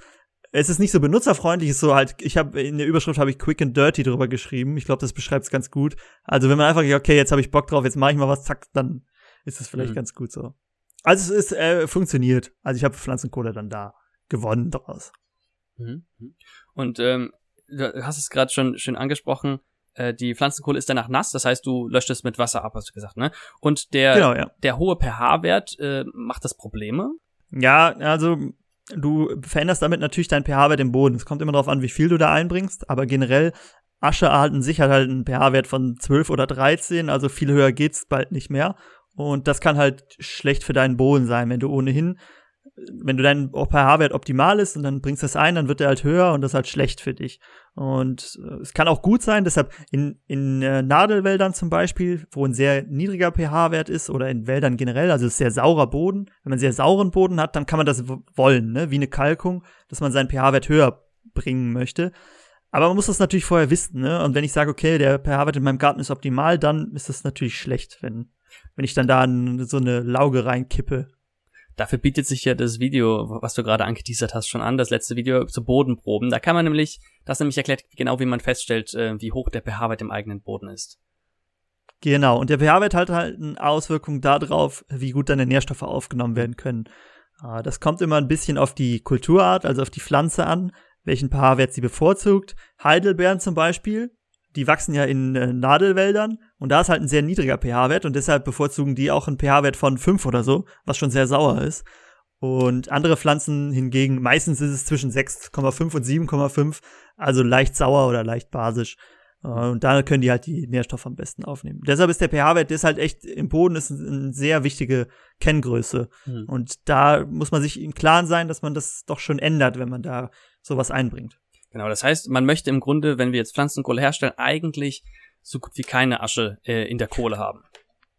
es ist nicht so benutzerfreundlich, es ist so halt, ich habe in der Überschrift habe ich quick and dirty drüber geschrieben. Ich glaube, das beschreibt es ganz gut. Also wenn man einfach sagt, okay, jetzt habe ich Bock drauf, jetzt mache ich mal was, zack, dann ist es vielleicht mhm. ganz gut so. Also es ist äh, funktioniert. Also ich habe Pflanzenkohle dann da gewonnen daraus. Mhm. Und ähm, du hast es gerade schon schön angesprochen, äh, die Pflanzenkohle ist danach nass, das heißt, du löscht es mit Wasser ab, hast du gesagt, ne? Und der, genau, ja. der hohe pH-Wert äh, macht das Probleme? Ja, also Du veränderst damit natürlich deinen pH-Wert im Boden. Es kommt immer darauf an, wie viel du da einbringst, aber generell Asche erhalten sich halt einen pH-Wert von 12 oder 13, also viel höher geht's bald nicht mehr. Und das kann halt schlecht für deinen Boden sein, wenn du ohnehin wenn du dein pH-Wert optimal ist und dann bringst du das ein, dann wird er halt höher und das ist halt schlecht für dich. Und äh, es kann auch gut sein, deshalb in, in äh, Nadelwäldern zum Beispiel, wo ein sehr niedriger pH-Wert ist oder in Wäldern generell, also sehr saurer Boden, wenn man sehr sauren Boden hat, dann kann man das wollen, ne? wie eine Kalkung, dass man seinen pH-Wert höher bringen möchte. Aber man muss das natürlich vorher wissen, ne? Und wenn ich sage, okay, der pH-Wert in meinem Garten ist optimal, dann ist das natürlich schlecht, wenn, wenn ich dann da so eine Lauge reinkippe Dafür bietet sich ja das Video, was du gerade angeteasert hast, schon an, das letzte Video zu Bodenproben. Da kann man nämlich, das nämlich erklärt genau, wie man feststellt, äh, wie hoch der pH-Wert im eigenen Boden ist. Genau, und der pH-Wert hat halt eine Auswirkung darauf, wie gut deine Nährstoffe aufgenommen werden können. Ah, das kommt immer ein bisschen auf die Kulturart, also auf die Pflanze an, welchen pH-Wert sie bevorzugt. Heidelbeeren zum Beispiel, die wachsen ja in äh, Nadelwäldern und da ist halt ein sehr niedriger pH-Wert und deshalb bevorzugen die auch einen pH-Wert von 5 oder so, was schon sehr sauer ist. Und andere Pflanzen hingegen, meistens ist es zwischen 6,5 und 7,5, also leicht sauer oder leicht basisch. Äh, und da können die halt die Nährstoffe am besten aufnehmen. Deshalb ist der pH-Wert, ist halt echt im Boden ist eine sehr wichtige Kenngröße. Mhm. Und da muss man sich im Klaren sein, dass man das doch schon ändert, wenn man da sowas einbringt. Genau, das heißt, man möchte im Grunde, wenn wir jetzt Pflanzenkohle herstellen, eigentlich so gut wie keine Asche äh, in der Kohle haben.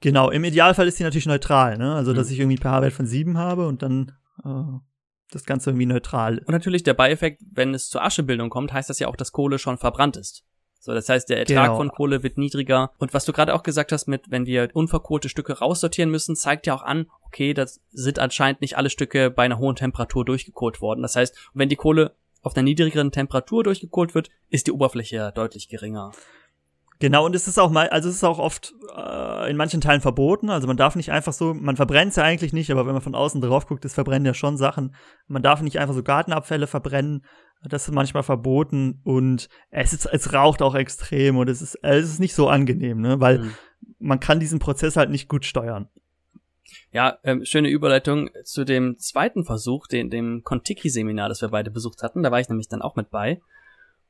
Genau, im Idealfall ist die natürlich neutral, ne? Also, dass mhm. ich irgendwie pH-Wert von 7 habe und dann äh, das Ganze irgendwie neutral. Und natürlich der Beieffekt, wenn es zur Aschebildung kommt, heißt das ja auch, dass Kohle schon verbrannt ist. So, das heißt, der Ertrag genau. von Kohle wird niedriger. Und was du gerade auch gesagt hast, mit wenn wir unverkohlte Stücke raussortieren müssen, zeigt ja auch an, okay, das sind anscheinend nicht alle Stücke bei einer hohen Temperatur durchgekohlt worden. Das heißt, wenn die Kohle auf einer niedrigeren Temperatur durchgekohlt wird, ist die Oberfläche ja deutlich geringer. Genau, und es ist auch mal, also es ist auch oft äh, in manchen Teilen verboten. Also man darf nicht einfach so, man verbrennt es ja eigentlich nicht, aber wenn man von außen drauf guckt, es verbrennen ja schon Sachen. Man darf nicht einfach so Gartenabfälle verbrennen. Das ist manchmal verboten und es ist, es raucht auch extrem und es ist, es ist nicht so angenehm, ne? Weil mhm. man kann diesen Prozess halt nicht gut steuern. Ja, ähm, schöne Überleitung zu dem zweiten Versuch, den, dem Kontiki-Seminar, das wir beide besucht hatten. Da war ich nämlich dann auch mit bei.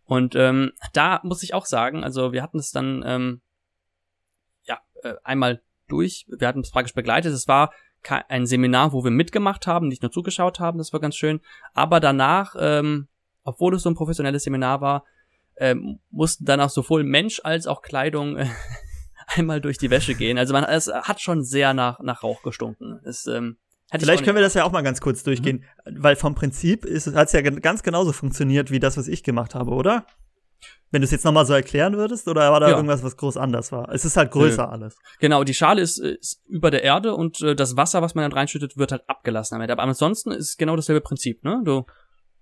Und ähm, da muss ich auch sagen, also wir hatten es dann ähm, ja äh, einmal durch, wir hatten es praktisch begleitet. Es war ein Seminar, wo wir mitgemacht haben, nicht nur zugeschaut haben, das war ganz schön. Aber danach, ähm, obwohl es so ein professionelles Seminar war, ähm, mussten dann auch sowohl Mensch als auch Kleidung äh, einmal durch die Wäsche gehen. Also man, es hat schon sehr nach, nach Rauch gestunken. Es, ähm, Vielleicht können wir das ja auch mal ganz kurz durchgehen, mhm. weil vom Prinzip ist, hat es ja ganz genauso funktioniert wie das, was ich gemacht habe, oder? Wenn du es jetzt nochmal so erklären würdest, oder war da ja. irgendwas, was groß anders war? Es ist halt größer ja. alles. Genau, die Schale ist, ist über der Erde und äh, das Wasser, was man dann reinschüttet, wird halt abgelassen. Aber ansonsten ist es genau dasselbe Prinzip, ne? Du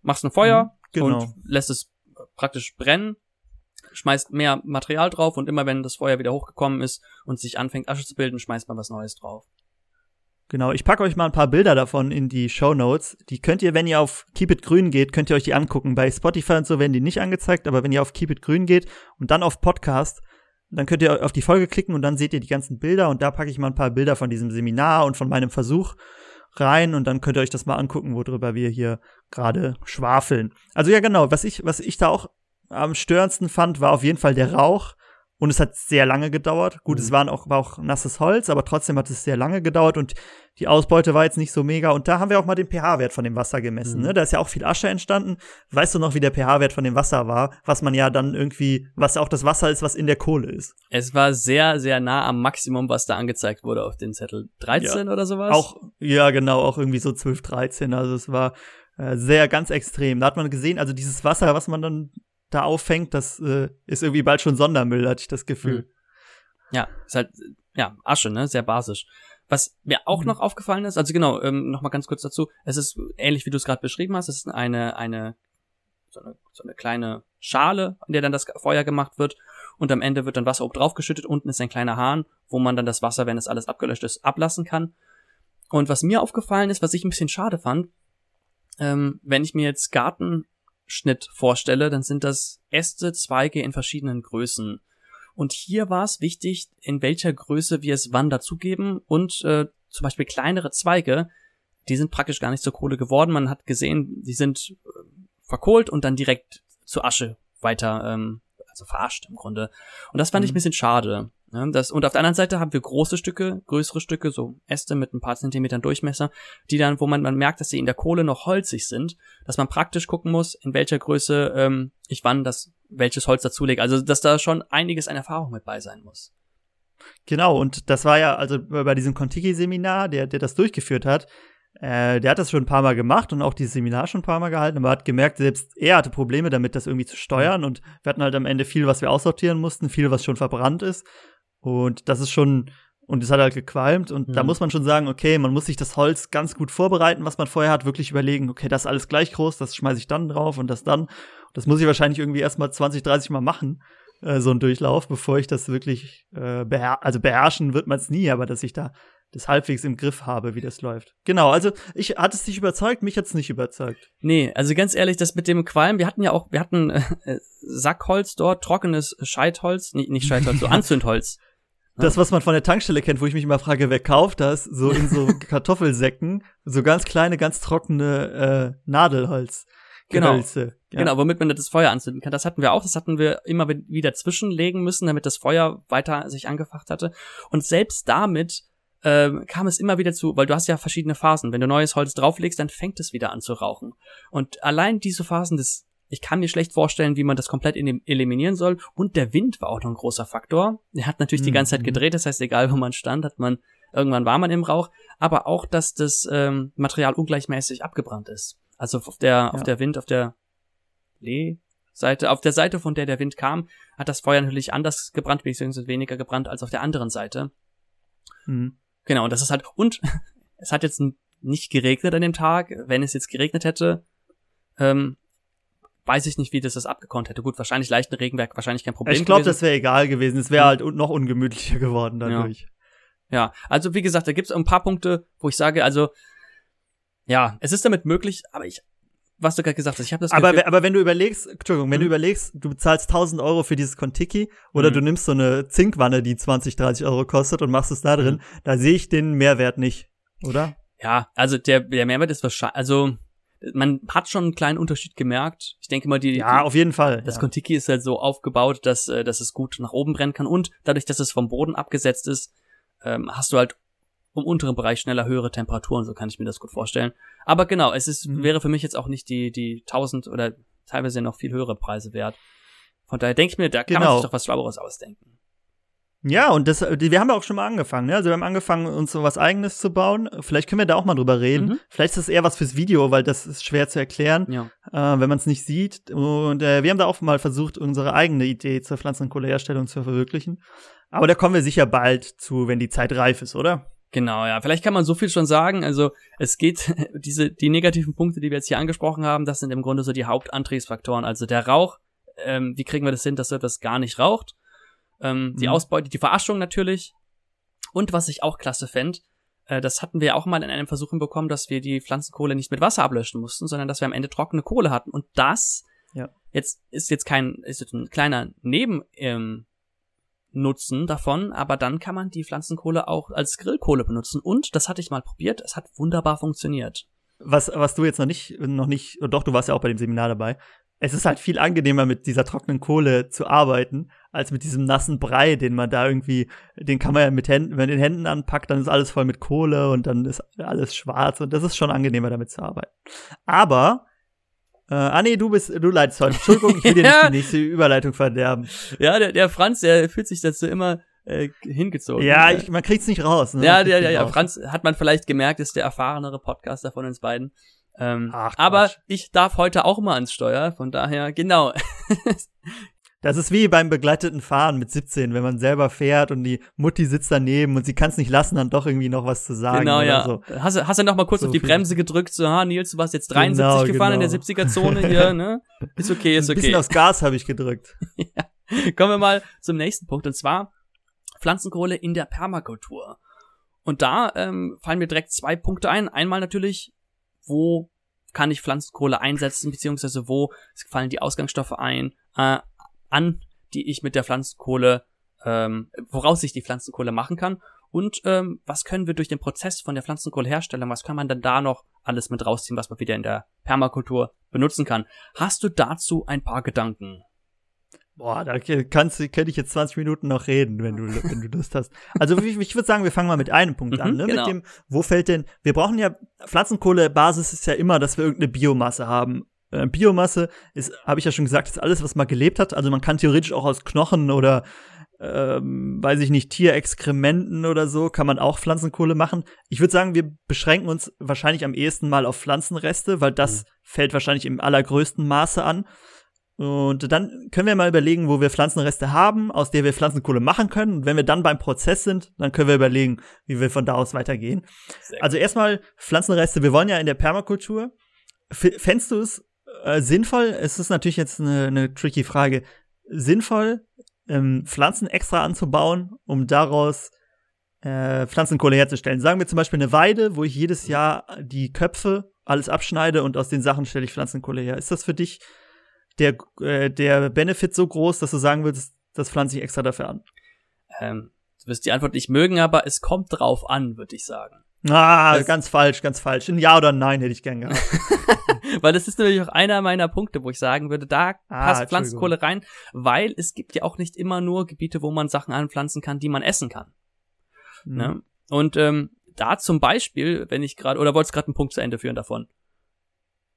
machst ein Feuer mhm, genau. und lässt es praktisch brennen, schmeißt mehr Material drauf und immer wenn das Feuer wieder hochgekommen ist und sich anfängt Asche zu bilden, schmeißt man was Neues drauf. Genau, ich packe euch mal ein paar Bilder davon in die Show Notes. Die könnt ihr, wenn ihr auf Keep It Grün geht, könnt ihr euch die angucken. Bei Spotify und so werden die nicht angezeigt, aber wenn ihr auf Keep It Grün geht und dann auf Podcast, dann könnt ihr auf die Folge klicken und dann seht ihr die ganzen Bilder und da packe ich mal ein paar Bilder von diesem Seminar und von meinem Versuch rein und dann könnt ihr euch das mal angucken, worüber wir hier gerade schwafeln. Also ja, genau, was ich, was ich da auch am störendsten fand, war auf jeden Fall der Rauch. Und es hat sehr lange gedauert. Gut, mhm. es waren auch, war auch nasses Holz, aber trotzdem hat es sehr lange gedauert und die Ausbeute war jetzt nicht so mega. Und da haben wir auch mal den pH-Wert von dem Wasser gemessen. Mhm. Ne? Da ist ja auch viel Asche entstanden. Weißt du noch, wie der pH-Wert von dem Wasser war? Was man ja dann irgendwie, was auch das Wasser ist, was in der Kohle ist. Es war sehr, sehr nah am Maximum, was da angezeigt wurde auf den Zettel. 13 ja. oder sowas? Auch, ja, genau, auch irgendwie so 12, 13. Also es war äh, sehr ganz extrem. Da hat man gesehen, also dieses Wasser, was man dann da auffängt, das äh, ist irgendwie bald schon Sondermüll, hatte ich das Gefühl. Mhm. Ja, ist halt, ja, Asche, ne? Sehr basisch. Was mir auch mhm. noch aufgefallen ist, also genau, ähm, noch mal ganz kurz dazu, es ist ähnlich wie du es gerade beschrieben hast, es ist eine, eine, so eine, so eine kleine Schale, in der dann das Feuer gemacht wird und am Ende wird dann Wasser oben drauf geschüttet, unten ist ein kleiner Hahn, wo man dann das Wasser, wenn es alles abgelöscht ist, ablassen kann. Und was mir aufgefallen ist, was ich ein bisschen schade fand, ähm, wenn ich mir jetzt Garten Schnitt vorstelle, dann sind das Äste, Zweige in verschiedenen Größen. Und hier war es wichtig, in welcher Größe wir es wann dazugeben und äh, zum Beispiel kleinere Zweige, die sind praktisch gar nicht zur Kohle geworden. Man hat gesehen, die sind äh, verkohlt und dann direkt zur Asche weiter, ähm, also verarscht im Grunde. Und das fand mhm. ich ein bisschen schade. Ja, das, und auf der anderen Seite haben wir große Stücke, größere Stücke, so Äste mit ein paar Zentimetern Durchmesser, die dann, wo man, man merkt, dass sie in der Kohle noch holzig sind, dass man praktisch gucken muss, in welcher Größe ähm, ich wann das, welches Holz dazulege. Also, dass da schon einiges an Erfahrung mit bei sein muss. Genau, und das war ja, also bei diesem Contiki-Seminar, der, der das durchgeführt hat, äh, der hat das schon ein paar Mal gemacht und auch dieses Seminar schon ein paar Mal gehalten, aber hat gemerkt, selbst er hatte Probleme damit, das irgendwie zu steuern und wir hatten halt am Ende viel, was wir aussortieren mussten, viel, was schon verbrannt ist und das ist schon, und es hat halt gequalmt. Und mhm. da muss man schon sagen, okay, man muss sich das Holz ganz gut vorbereiten, was man vorher hat, wirklich überlegen, okay, das ist alles gleich groß, das schmeiße ich dann drauf und das dann. Das muss ich wahrscheinlich irgendwie erstmal 20, 30 Mal machen, äh, so ein Durchlauf, bevor ich das wirklich äh, beher also beherrschen wird man es nie, aber dass ich da das halbwegs im Griff habe, wie das läuft. Genau, also ich hat es dich überzeugt, mich hat es nicht überzeugt. Nee, also ganz ehrlich, das mit dem Qualm, wir hatten ja auch, wir hatten äh, Sackholz dort, trockenes Scheitholz, nicht, nicht Scheitholz, so Anzündholz. Das, was man von der Tankstelle kennt, wo ich mich immer frage, wer kauft das, so in so Kartoffelsäcken, so ganz kleine, ganz trockene äh, Nadelholz. Genau. Ja. Genau, womit man das Feuer anzünden kann. Das hatten wir auch. Das hatten wir immer wieder zwischenlegen müssen, damit das Feuer weiter sich angefacht hatte. Und selbst damit äh, kam es immer wieder zu, weil du hast ja verschiedene Phasen. Wenn du neues Holz drauflegst, dann fängt es wieder an zu rauchen. Und allein diese Phasen des ich kann mir schlecht vorstellen, wie man das komplett eliminieren soll. Und der Wind war auch noch ein großer Faktor. Er hat natürlich mhm. die ganze Zeit mhm. gedreht, das heißt, egal wo man stand, hat man, irgendwann war man im Rauch. Aber auch, dass das ähm, Material ungleichmäßig abgebrannt ist. Also auf der, ja. auf der Wind, auf der Lee-Seite, auf der Seite, von der der Wind kam, hat das Feuer natürlich anders gebrannt, beziehungsweise weniger gebrannt als auf der anderen Seite. Mhm. Genau, und das ist halt, und es hat jetzt nicht geregnet an dem Tag. Wenn es jetzt geregnet hätte, ähm, weiß ich nicht, wie das das abgekonnt hätte. Gut, wahrscheinlich leichten Regenwerk, wahrscheinlich kein Problem. Ich glaube, das wäre egal gewesen. Es wäre halt noch ungemütlicher geworden dadurch. Ja. ja, also wie gesagt, da gibt es ein paar Punkte, wo ich sage, also ja, es ist damit möglich, aber ich, was du gerade gesagt hast, ich habe das aber, Gefühl, aber wenn du überlegst, Entschuldigung, wenn hm. du überlegst, du bezahlst 1000 Euro für dieses Kontiki oder hm. du nimmst so eine Zinkwanne, die 20, 30 Euro kostet und machst es da drin, hm. da sehe ich den Mehrwert nicht, oder? Ja, also der, der Mehrwert ist wahrscheinlich, also man hat schon einen kleinen Unterschied gemerkt. Ich denke mal, die ja die, auf jeden Fall. Das ja. Kontiki ist halt so aufgebaut, dass äh, dass es gut nach oben brennen kann und dadurch, dass es vom Boden abgesetzt ist, ähm, hast du halt im unteren Bereich schneller höhere Temperaturen. So kann ich mir das gut vorstellen. Aber genau, es ist mhm. wäre für mich jetzt auch nicht die die 1000 oder teilweise noch viel höhere Preise wert. Von daher denke ich mir, da kann genau. man sich doch was Schlaueres ausdenken. Ja, und das, wir haben ja auch schon mal angefangen. Ne? Also wir haben angefangen, uns so was Eigenes zu bauen. Vielleicht können wir da auch mal drüber reden. Mhm. Vielleicht ist das eher was fürs Video, weil das ist schwer zu erklären, ja. äh, wenn man es nicht sieht. Und äh, wir haben da auch mal versucht, unsere eigene Idee zur Pflanzen- und Kohleherstellung zu verwirklichen. Aber da kommen wir sicher bald zu, wenn die Zeit reif ist, oder? Genau, ja. Vielleicht kann man so viel schon sagen. Also es geht, diese, die negativen Punkte, die wir jetzt hier angesprochen haben, das sind im Grunde so die Hauptantriebsfaktoren. Also der Rauch, ähm, wie kriegen wir das hin, dass so etwas gar nicht raucht? Ähm, mhm. Die Ausbeute, die Verarschung natürlich. Und was ich auch klasse fände, äh, das hatten wir auch mal in einem Versuch bekommen, dass wir die Pflanzenkohle nicht mit Wasser ablöschen mussten, sondern dass wir am Ende trockene Kohle hatten. Und das ja. jetzt ist jetzt kein, ist jetzt ein kleiner Neben, ähm, davon, aber dann kann man die Pflanzenkohle auch als Grillkohle benutzen und das hatte ich mal probiert, es hat wunderbar funktioniert. Was, was du jetzt noch nicht, noch nicht, doch, du warst ja auch bei dem Seminar dabei. Es ist halt viel angenehmer, mit dieser trockenen Kohle zu arbeiten, als mit diesem nassen Brei, den man da irgendwie, den kann man ja mit Händen, wenn man den Händen anpackt, dann ist alles voll mit Kohle und dann ist alles schwarz und das ist schon angenehmer, damit zu arbeiten. Aber äh, ah nee, du bist, du leitest heute. Entschuldigung, ich will dir nicht die nächste Überleitung verderben. Ja, der, der Franz, der fühlt sich dazu immer äh, hingezogen. Ja, ich, man kriegt's nicht raus. Ne? Ja, ja, ja, ja. Franz hat man vielleicht gemerkt, ist der erfahrenere Podcaster von uns beiden. Ähm, Ach, aber ich darf heute auch mal ans Steuer, von daher, genau. Das ist wie beim begleiteten Fahren mit 17, wenn man selber fährt und die Mutti sitzt daneben und sie kann es nicht lassen, dann doch irgendwie noch was zu sagen. Genau, ja. So. Hast, hast du noch mal kurz so auf die viel. Bremse gedrückt, so, ha, Nils, du warst jetzt 73 genau, gefahren genau. in der 70er-Zone genau. hier, ne? Ist okay, ist okay. Ein bisschen aufs Gas habe ich gedrückt. ja. Kommen wir mal zum nächsten Punkt, und zwar Pflanzenkohle in der Permakultur. Und da ähm, fallen mir direkt zwei Punkte ein. Einmal natürlich, wo kann ich Pflanzenkohle einsetzen, beziehungsweise wo fallen die Ausgangsstoffe ein, äh, an, die ich mit der Pflanzenkohle, ähm, woraus ich die Pflanzenkohle machen kann. Und ähm, was können wir durch den Prozess von der Pflanzenkohleherstellung, was kann man dann da noch alles mit rausziehen, was man wieder in der Permakultur benutzen kann? Hast du dazu ein paar Gedanken? Boah, da kannst du, könnte ich jetzt 20 Minuten noch reden, wenn du, wenn du Lust hast. Also ich, ich würde sagen, wir fangen mal mit einem Punkt an, mhm, ne? Genau. Mit dem, wo fällt denn, wir brauchen ja, Pflanzenkohle-Basis ist ja immer, dass wir irgendeine Biomasse haben. Äh, Biomasse ist, habe ich ja schon gesagt, ist alles, was mal gelebt hat. Also man kann theoretisch auch aus Knochen oder ähm, weiß ich nicht, Tierexkrementen oder so, kann man auch Pflanzenkohle machen. Ich würde sagen, wir beschränken uns wahrscheinlich am ehesten mal auf Pflanzenreste, weil das mhm. fällt wahrscheinlich im allergrößten Maße an. Und dann können wir mal überlegen, wo wir Pflanzenreste haben, aus der wir Pflanzenkohle machen können. Und wenn wir dann beim Prozess sind, dann können wir überlegen, wie wir von da aus weitergehen. Also erstmal Pflanzenreste. Wir wollen ja in der Permakultur. Fändest du es äh, sinnvoll? Es ist natürlich jetzt eine, eine tricky Frage. Sinnvoll, ähm, Pflanzen extra anzubauen, um daraus äh, Pflanzenkohle herzustellen. Sagen wir zum Beispiel eine Weide, wo ich jedes Jahr die Köpfe alles abschneide und aus den Sachen stelle ich Pflanzenkohle her. Ist das für dich der, äh, der Benefit so groß, dass du sagen würdest, das pflanze ich extra dafür an? Ähm, du wirst die Antwort nicht mögen, aber es kommt drauf an, würde ich sagen. Ah, das ganz falsch, ganz falsch. Ein Ja oder ein Nein hätte ich gern gehabt. weil das ist nämlich auch einer meiner Punkte, wo ich sagen würde, da ah, passt Pflanzenkohle rein, weil es gibt ja auch nicht immer nur Gebiete, wo man Sachen anpflanzen kann, die man essen kann. Mhm. Ne? Und ähm, da zum Beispiel, wenn ich gerade, oder wolltest du gerade einen Punkt zu Ende führen davon?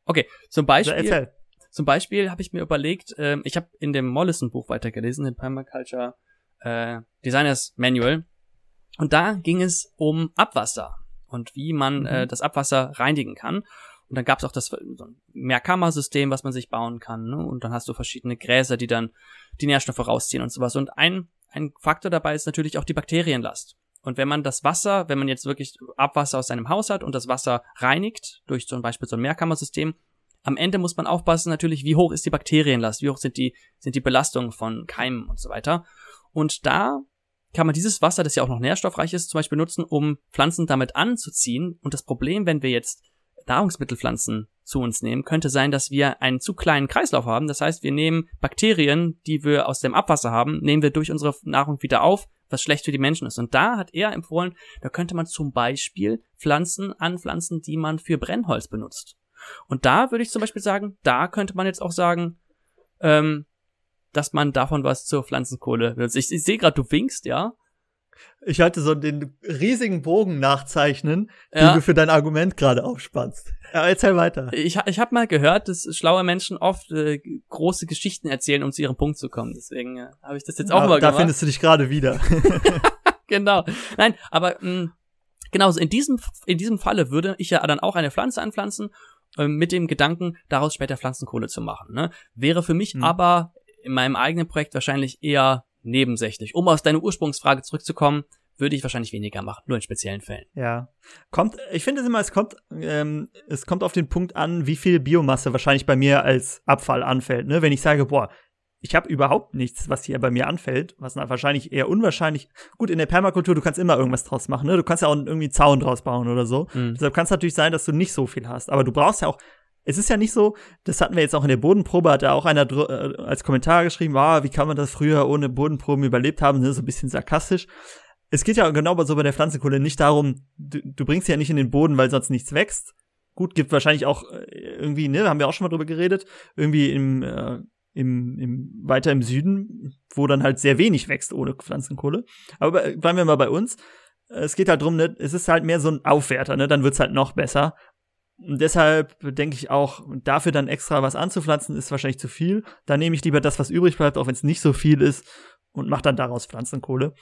Okay, zum Beispiel. Ja, zum Beispiel habe ich mir überlegt, äh, ich habe in dem Mollison-Buch weitergelesen, den Permaculture äh, Designers Manual, und da ging es um Abwasser und wie man äh, mhm. äh, das Abwasser reinigen kann. Und dann gab es auch das so ein Mehrkammersystem, was man sich bauen kann. Ne? Und dann hast du verschiedene Gräser, die dann die Nährstoffe rausziehen und sowas. Und ein, ein Faktor dabei ist natürlich auch die Bakterienlast. Und wenn man das Wasser, wenn man jetzt wirklich Abwasser aus seinem Haus hat und das Wasser reinigt durch zum Beispiel so ein Mehrkammersystem, am Ende muss man aufpassen natürlich, wie hoch ist die Bakterienlast, wie hoch sind die, sind die Belastungen von Keimen und so weiter. Und da kann man dieses Wasser, das ja auch noch nährstoffreich ist, zum Beispiel nutzen, um Pflanzen damit anzuziehen. Und das Problem, wenn wir jetzt Nahrungsmittelpflanzen zu uns nehmen, könnte sein, dass wir einen zu kleinen Kreislauf haben. Das heißt, wir nehmen Bakterien, die wir aus dem Abwasser haben, nehmen wir durch unsere Nahrung wieder auf, was schlecht für die Menschen ist. Und da hat er empfohlen, da könnte man zum Beispiel Pflanzen anpflanzen, die man für Brennholz benutzt. Und da würde ich zum Beispiel sagen, da könnte man jetzt auch sagen, ähm, dass man davon was zur Pflanzenkohle benutzt. Ich, ich sehe gerade, du winkst, ja. Ich halte so den riesigen Bogen nachzeichnen, ja. den du für dein Argument gerade aufspannst. Ja, erzähl weiter. Ich, ich habe mal gehört, dass schlaue Menschen oft äh, große Geschichten erzählen, um zu ihrem Punkt zu kommen. Deswegen äh, habe ich das jetzt auch ja, mal da gemacht. Da findest du dich gerade wieder. genau. Nein, aber mh, mm, genau, in diesem, in diesem Falle würde ich ja dann auch eine Pflanze anpflanzen ähm, mit dem Gedanken, daraus später Pflanzenkohle zu machen. Ne? Wäre für mich hm. aber in meinem eigenen Projekt wahrscheinlich eher nebensächlich. Um aus deiner Ursprungsfrage zurückzukommen, würde ich wahrscheinlich weniger machen, nur in speziellen Fällen. Ja. Kommt, ich finde es immer, es kommt, ähm, es kommt auf den Punkt an, wie viel Biomasse wahrscheinlich bei mir als Abfall anfällt. Ne? Wenn ich sage, boah, ich habe überhaupt nichts, was hier bei mir anfällt, was wahrscheinlich eher unwahrscheinlich. Gut, in der Permakultur, du kannst immer irgendwas draus machen, ne? Du kannst ja auch irgendwie Zaun draus bauen oder so. Mhm. Deshalb kann es natürlich sein, dass du nicht so viel hast. Aber du brauchst ja auch es ist ja nicht so, das hatten wir jetzt auch in der Bodenprobe, hat da auch einer äh, als Kommentar geschrieben, ah, wie kann man das früher ohne Bodenproben überlebt haben, ne? so ein bisschen sarkastisch. Es geht ja genau so bei der Pflanzenkohle nicht darum, du, du bringst sie ja nicht in den Boden, weil sonst nichts wächst. Gut, gibt wahrscheinlich auch äh, irgendwie, ne, haben wir auch schon mal drüber geredet, irgendwie im, äh, im, im, weiter im Süden, wo dann halt sehr wenig wächst ohne Pflanzenkohle. Aber bleiben wir mal bei uns. Es geht halt drum, ne, es ist halt mehr so ein Aufwerter, ne, dann wird's halt noch besser. Und deshalb denke ich auch, dafür dann extra was anzupflanzen, ist wahrscheinlich zu viel. Da nehme ich lieber das, was übrig bleibt, auch wenn es nicht so viel ist, und mache dann daraus Pflanzenkohle.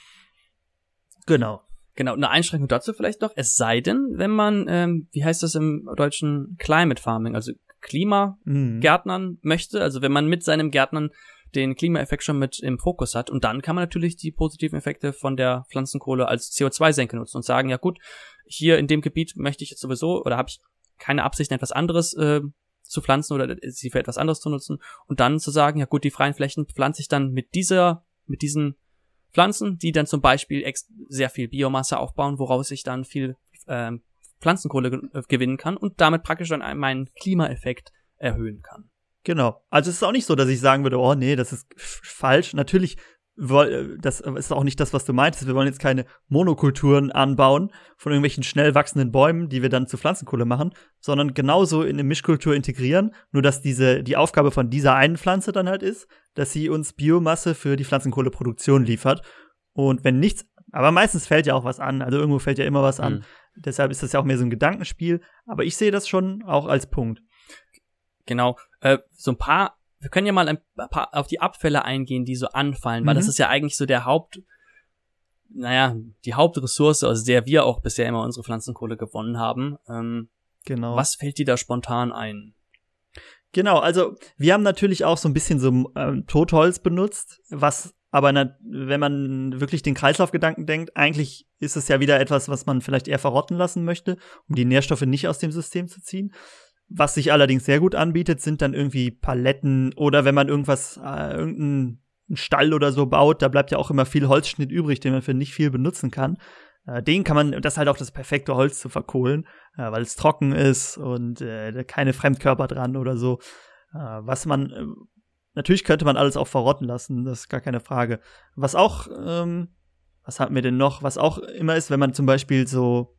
Genau. Genau, eine Einschränkung dazu vielleicht noch. Es sei denn, wenn man, ähm, wie heißt das im deutschen Climate Farming, also Klimagärtnern mhm. möchte, also wenn man mit seinem Gärtnern den Klimaeffekt schon mit im Fokus hat. Und dann kann man natürlich die positiven Effekte von der Pflanzenkohle als CO2-Senke nutzen und sagen, ja gut, hier in dem Gebiet möchte ich jetzt sowieso oder habe ich keine Absicht, etwas anderes äh, zu pflanzen oder sie für etwas anderes zu nutzen und dann zu sagen, ja gut, die freien Flächen pflanze ich dann mit dieser, mit diesen Pflanzen, die dann zum Beispiel sehr viel Biomasse aufbauen, woraus ich dann viel äh, Pflanzenkohle ge äh, gewinnen kann und damit praktisch dann meinen Klimaeffekt erhöhen kann. Genau. Also es ist auch nicht so, dass ich sagen würde, oh nee, das ist falsch. Natürlich das ist auch nicht das, was du meintest. Wir wollen jetzt keine Monokulturen anbauen von irgendwelchen schnell wachsenden Bäumen, die wir dann zu Pflanzenkohle machen, sondern genauso in eine Mischkultur integrieren. Nur dass diese, die Aufgabe von dieser einen Pflanze dann halt ist, dass sie uns Biomasse für die Pflanzenkohleproduktion liefert. Und wenn nichts, aber meistens fällt ja auch was an. Also irgendwo fällt ja immer was an. Mhm. Deshalb ist das ja auch mehr so ein Gedankenspiel. Aber ich sehe das schon auch als Punkt. Genau. Äh, so ein paar wir können ja mal ein paar auf die Abfälle eingehen, die so anfallen, mhm. weil das mhm. ist ja eigentlich so der Haupt, naja, die Hauptressource, aus der wir auch bisher immer unsere Pflanzenkohle gewonnen haben. Ähm, genau. Was fällt dir da spontan ein? Genau, also wir haben natürlich auch so ein bisschen so ähm, Totholz benutzt, was aber na, wenn man wirklich den Kreislaufgedanken denkt, eigentlich ist es ja wieder etwas, was man vielleicht eher verrotten lassen möchte, um die Nährstoffe nicht aus dem System zu ziehen. Was sich allerdings sehr gut anbietet, sind dann irgendwie Paletten oder wenn man irgendwas, äh, irgendeinen Stall oder so baut, da bleibt ja auch immer viel Holzschnitt übrig, den man für nicht viel benutzen kann. Äh, den kann man, das ist halt auch das perfekte Holz zu verkohlen, äh, weil es trocken ist und äh, keine Fremdkörper dran oder so. Äh, was man, äh, natürlich könnte man alles auch verrotten lassen, das ist gar keine Frage. Was auch, ähm, was hatten wir denn noch? Was auch immer ist, wenn man zum Beispiel so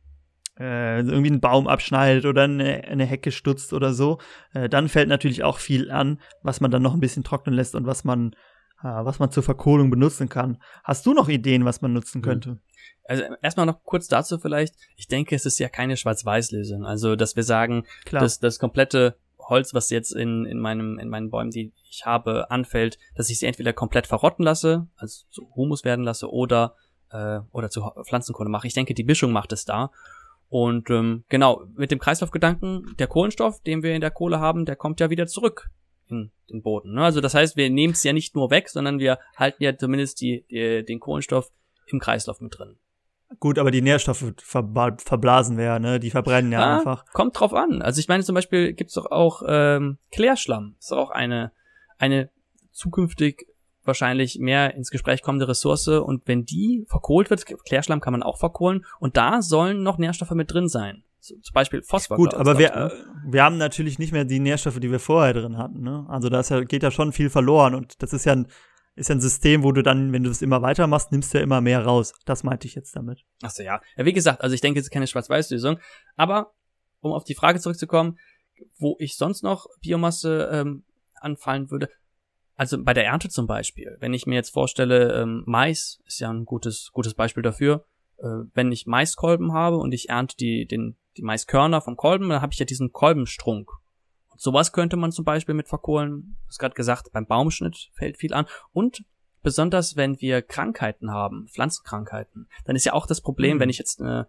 äh, irgendwie einen Baum abschneidet oder eine, eine Hecke stutzt oder so, äh, dann fällt natürlich auch viel an, was man dann noch ein bisschen trocknen lässt und was man, äh, was man zur Verkohlung benutzen kann. Hast du noch Ideen, was man nutzen könnte? Also erstmal noch kurz dazu vielleicht. Ich denke, es ist ja keine Schwarz-Weiß-Lösung. Also, dass wir sagen, Klar. dass das komplette Holz, was jetzt in, in meinem, in meinen Bäumen, die ich habe, anfällt, dass ich sie entweder komplett verrotten lasse, also zu Humus werden lasse, oder, äh, oder zu Pflanzenkohle mache. Ich denke, die Mischung macht es da. Und ähm, genau, mit dem Kreislaufgedanken, der Kohlenstoff, den wir in der Kohle haben, der kommt ja wieder zurück in den Boden. Ne? Also das heißt, wir nehmen es ja nicht nur weg, sondern wir halten ja zumindest die, die, den Kohlenstoff im Kreislauf mit drin. Gut, aber die Nährstoffe verblasen wir ja, ne? Die verbrennen ja, ja einfach. Kommt drauf an. Also ich meine zum Beispiel gibt's doch auch ähm, Klärschlamm. Ist auch eine, eine zukünftig wahrscheinlich mehr ins Gespräch kommende Ressource und wenn die verkohlt wird, Klärschlamm kann man auch verkohlen und da sollen noch Nährstoffe mit drin sein. zum Beispiel Phosphor. Gut, aber wir, ne? wir haben natürlich nicht mehr die Nährstoffe, die wir vorher drin hatten. Ne? Also da ja, geht ja schon viel verloren und das ist ja ein, ist ja ein System, wo du dann, wenn du das immer weitermachst, nimmst du ja immer mehr raus. Das meinte ich jetzt damit. Achso, ja. ja. Wie gesagt, also ich denke, es ist keine Schwarz-Weiß-Lösung. Aber um auf die Frage zurückzukommen, wo ich sonst noch Biomasse ähm, anfallen würde, also bei der Ernte zum Beispiel, wenn ich mir jetzt vorstelle, ähm, Mais ist ja ein gutes, gutes Beispiel dafür. Äh, wenn ich Maiskolben habe und ich ernte die, den, die Maiskörner vom Kolben, dann habe ich ja diesen Kolbenstrunk. Und sowas könnte man zum Beispiel mit verkohlen. Du hast gerade gesagt, beim Baumschnitt fällt viel an. Und besonders wenn wir Krankheiten haben, Pflanzenkrankheiten, dann ist ja auch das Problem, mhm. wenn ich jetzt eine,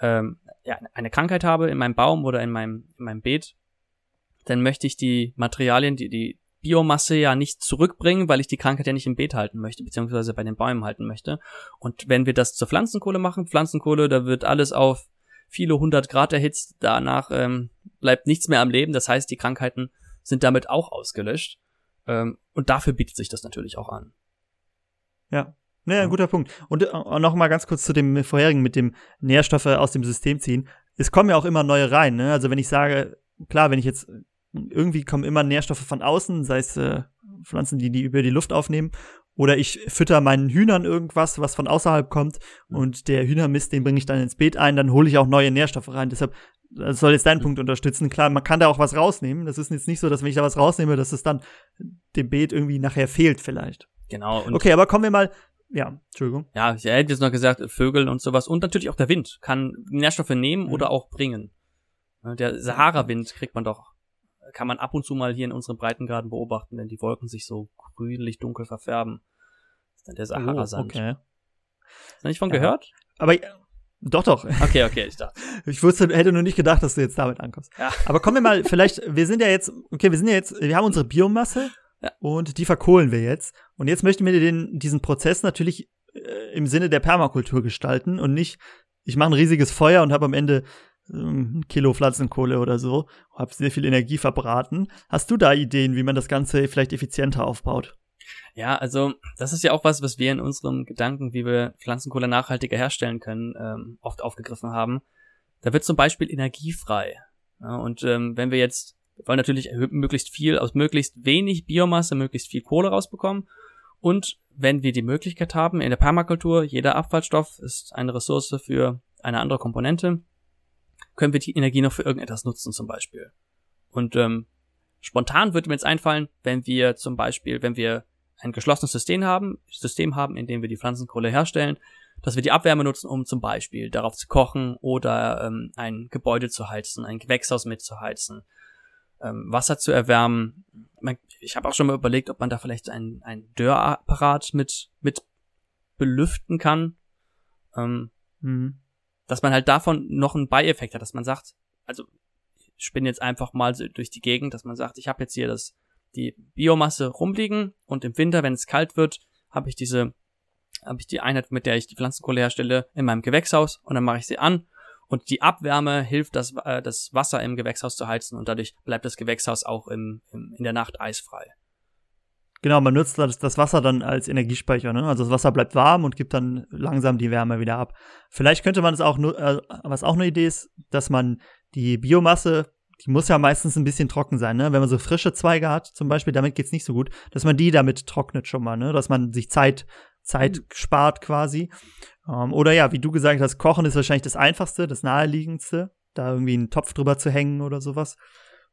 ähm, ja, eine Krankheit habe in meinem Baum oder in meinem, in meinem Beet, dann möchte ich die Materialien, die, die Biomasse ja nicht zurückbringen, weil ich die Krankheit ja nicht im Beet halten möchte, beziehungsweise bei den Bäumen halten möchte. Und wenn wir das zur Pflanzenkohle machen, Pflanzenkohle, da wird alles auf viele hundert Grad erhitzt, danach ähm, bleibt nichts mehr am Leben, das heißt, die Krankheiten sind damit auch ausgelöscht. Ähm, und dafür bietet sich das natürlich auch an. Ja, naja, ein guter Punkt. Und äh, noch mal ganz kurz zu dem vorherigen mit dem Nährstoffe aus dem System ziehen. Es kommen ja auch immer neue rein. Ne? Also wenn ich sage, klar, wenn ich jetzt irgendwie kommen immer Nährstoffe von außen, sei es äh, Pflanzen, die die über die Luft aufnehmen, oder ich fütter meinen Hühnern irgendwas, was von außerhalb kommt, und der Hühnermist, den bringe ich dann ins Beet ein, dann hole ich auch neue Nährstoffe rein. Deshalb das soll jetzt deinen. Punkt unterstützen. Klar, man kann da auch was rausnehmen. Das ist jetzt nicht so, dass wenn ich da was rausnehme, dass es dann dem Beet irgendwie nachher fehlt vielleicht. Genau. okay, aber kommen wir mal ja, Entschuldigung. Ja, ich hätte jetzt noch gesagt, Vögel und sowas. Und natürlich auch der Wind kann Nährstoffe nehmen mhm. oder auch bringen. Der Sahara-Wind kriegt man doch, kann man ab und zu mal hier in unseren Breitengraden beobachten, wenn die Wolken sich so grünlich dunkel verfärben. Das ist dann der Sahara-Sand. Oh, okay. Hast du nicht von ja. gehört? Aber doch, doch. Okay, okay, ich dachte. Ich wusste, hätte nur nicht gedacht, dass du jetzt damit ankommst. Ja. Aber kommen wir mal, vielleicht, wir sind ja jetzt, okay, wir sind ja jetzt, wir haben unsere Biomasse ja. und die verkohlen wir jetzt. Und jetzt möchten wir den, diesen Prozess natürlich äh, im Sinne der Permakultur gestalten und nicht, ich mache ein riesiges Feuer und habe am Ende ein Kilo Pflanzenkohle oder so, habe sehr viel Energie verbraten. Hast du da Ideen, wie man das Ganze vielleicht effizienter aufbaut? Ja, also das ist ja auch was, was wir in unserem Gedanken, wie wir Pflanzenkohle nachhaltiger herstellen können, ähm, oft aufgegriffen haben. Da wird zum Beispiel energiefrei. Ja, und ähm, wenn wir jetzt, wir wollen natürlich möglichst viel aus möglichst wenig Biomasse, möglichst viel Kohle rausbekommen. Und wenn wir die Möglichkeit haben, in der Permakultur, jeder Abfallstoff ist eine Ressource für eine andere Komponente, können wir die Energie noch für irgendetwas nutzen zum Beispiel. Und ähm, spontan würde mir jetzt einfallen, wenn wir zum Beispiel, wenn wir ein geschlossenes System haben, System haben, in dem wir die Pflanzenkohle herstellen, dass wir die Abwärme nutzen, um zum Beispiel darauf zu kochen oder ähm, ein Gebäude zu heizen, ein Gewächshaus mitzuheizen, ähm, Wasser zu erwärmen. Ich habe auch schon mal überlegt, ob man da vielleicht ein, ein Dörrapparat mit, mit belüften kann. Ähm, mhm. Dass man halt davon noch einen Beieffekt hat, dass man sagt, also ich spinne jetzt einfach mal so durch die Gegend, dass man sagt, ich habe jetzt hier das die Biomasse rumliegen und im Winter, wenn es kalt wird, habe ich diese, habe ich die Einheit, mit der ich die Pflanzenkohle herstelle, in meinem Gewächshaus und dann mache ich sie an und die Abwärme hilft, das, äh, das Wasser im Gewächshaus zu heizen und dadurch bleibt das Gewächshaus auch im, im, in der Nacht eisfrei. Genau, man nutzt das, das Wasser dann als Energiespeicher, ne? Also das Wasser bleibt warm und gibt dann langsam die Wärme wieder ab. Vielleicht könnte man es auch nur, äh, was auch eine Idee ist, dass man die Biomasse die muss ja meistens ein bisschen trocken sein, ne? Wenn man so frische Zweige hat, zum Beispiel, damit geht's nicht so gut, dass man die damit trocknet schon mal, ne? Dass man sich Zeit, Zeit mhm. spart quasi. Ähm, oder ja, wie du gesagt hast, Kochen ist wahrscheinlich das Einfachste, das Naheliegendste, da irgendwie einen Topf drüber zu hängen oder sowas.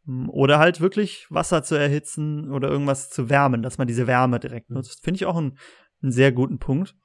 Ähm, oder halt wirklich Wasser zu erhitzen oder irgendwas zu wärmen, dass man diese Wärme direkt mhm. nutzt. Finde ich auch einen, einen sehr guten Punkt.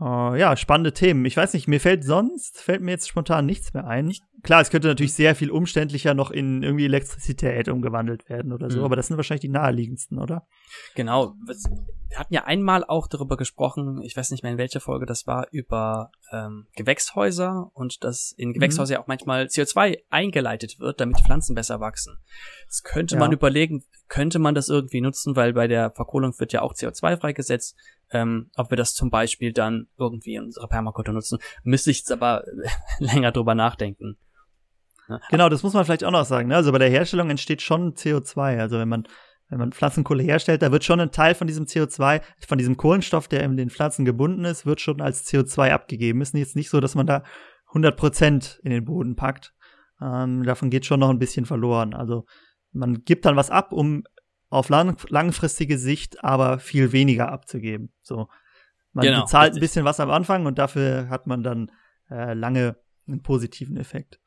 Uh, ja, spannende Themen. Ich weiß nicht, mir fällt sonst, fällt mir jetzt spontan nichts mehr ein. Klar, es könnte natürlich sehr viel umständlicher noch in irgendwie Elektrizität umgewandelt werden oder so, mhm. aber das sind wahrscheinlich die naheliegendsten, oder? Genau. Wir hatten ja einmal auch darüber gesprochen, ich weiß nicht mehr in welcher Folge das war, über ähm, Gewächshäuser und dass in Gewächshäusern mhm. ja auch manchmal CO2 eingeleitet wird, damit Pflanzen besser wachsen. Das könnte ja. man überlegen, könnte man das irgendwie nutzen, weil bei der Verkohlung wird ja auch CO2 freigesetzt ähm, ob wir das zum Beispiel dann irgendwie in unserer Permakultur nutzen. Müsste ich jetzt aber länger drüber nachdenken. Ja. Genau, das muss man vielleicht auch noch sagen. Ne? Also bei der Herstellung entsteht schon CO2. Also wenn man wenn man Pflanzenkohle herstellt, da wird schon ein Teil von diesem CO2, von diesem Kohlenstoff, der in den Pflanzen gebunden ist, wird schon als CO2 abgegeben. Ist jetzt nicht so, dass man da 100 Prozent in den Boden packt. Ähm, davon geht schon noch ein bisschen verloren. Also man gibt dann was ab, um auf lang, langfristige Sicht aber viel weniger abzugeben. So, man genau, bezahlt richtig. ein bisschen was am Anfang und dafür hat man dann äh, lange einen positiven Effekt.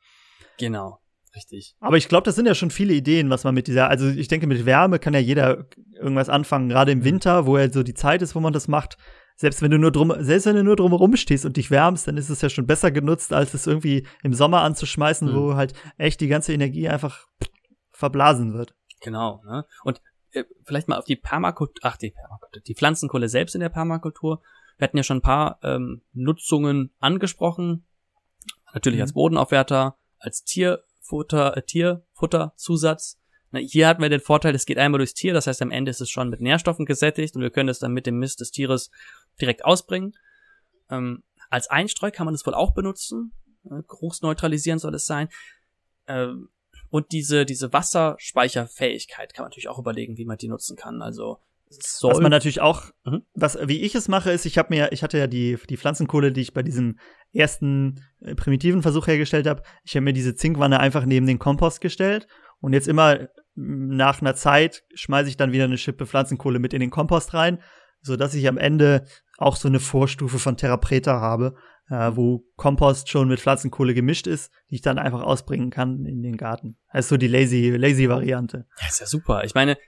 Genau, richtig. Aber ich glaube, das sind ja schon viele Ideen, was man mit dieser, also ich denke, mit Wärme kann ja jeder irgendwas anfangen, gerade im mhm. Winter, wo ja so die Zeit ist, wo man das macht. Selbst wenn du nur drum, selbst wenn du nur drumherum stehst und dich wärmst, dann ist es ja schon besser genutzt, als es irgendwie im Sommer anzuschmeißen, mhm. wo halt echt die ganze Energie einfach verblasen wird. Genau, ne? Und vielleicht mal auf die Permakultur, ach die Permakultur, die Pflanzenkohle selbst in der Permakultur. Wir hatten ja schon ein paar ähm, Nutzungen angesprochen. Natürlich mhm. als Bodenaufwerter, als Tierfutter, äh, Tierfutterzusatz. Na, hier hatten wir den Vorteil, es geht einmal durchs Tier, das heißt am Ende ist es schon mit Nährstoffen gesättigt und wir können es dann mit dem Mist des Tieres direkt ausbringen. Ähm, als Einstreu kann man es wohl auch benutzen. Äh, geruchsneutralisierend soll es sein. Ähm, und diese, diese Wasserspeicherfähigkeit kann man natürlich auch überlegen, wie man die nutzen kann. Also soll was man natürlich auch, mhm. was wie ich es mache, ist, ich habe mir, ich hatte ja die die Pflanzenkohle, die ich bei diesem ersten äh, primitiven Versuch hergestellt habe. Ich habe mir diese Zinkwanne einfach neben den Kompost gestellt und jetzt immer nach einer Zeit schmeiße ich dann wieder eine Schippe Pflanzenkohle mit in den Kompost rein, so dass ich am Ende auch so eine Vorstufe von Terra Preta habe, äh, wo Kompost schon mit Pflanzenkohle gemischt ist, die ich dann einfach ausbringen kann in den Garten. Ist so die lazy lazy Variante. Ja, ist ja super. Ich meine,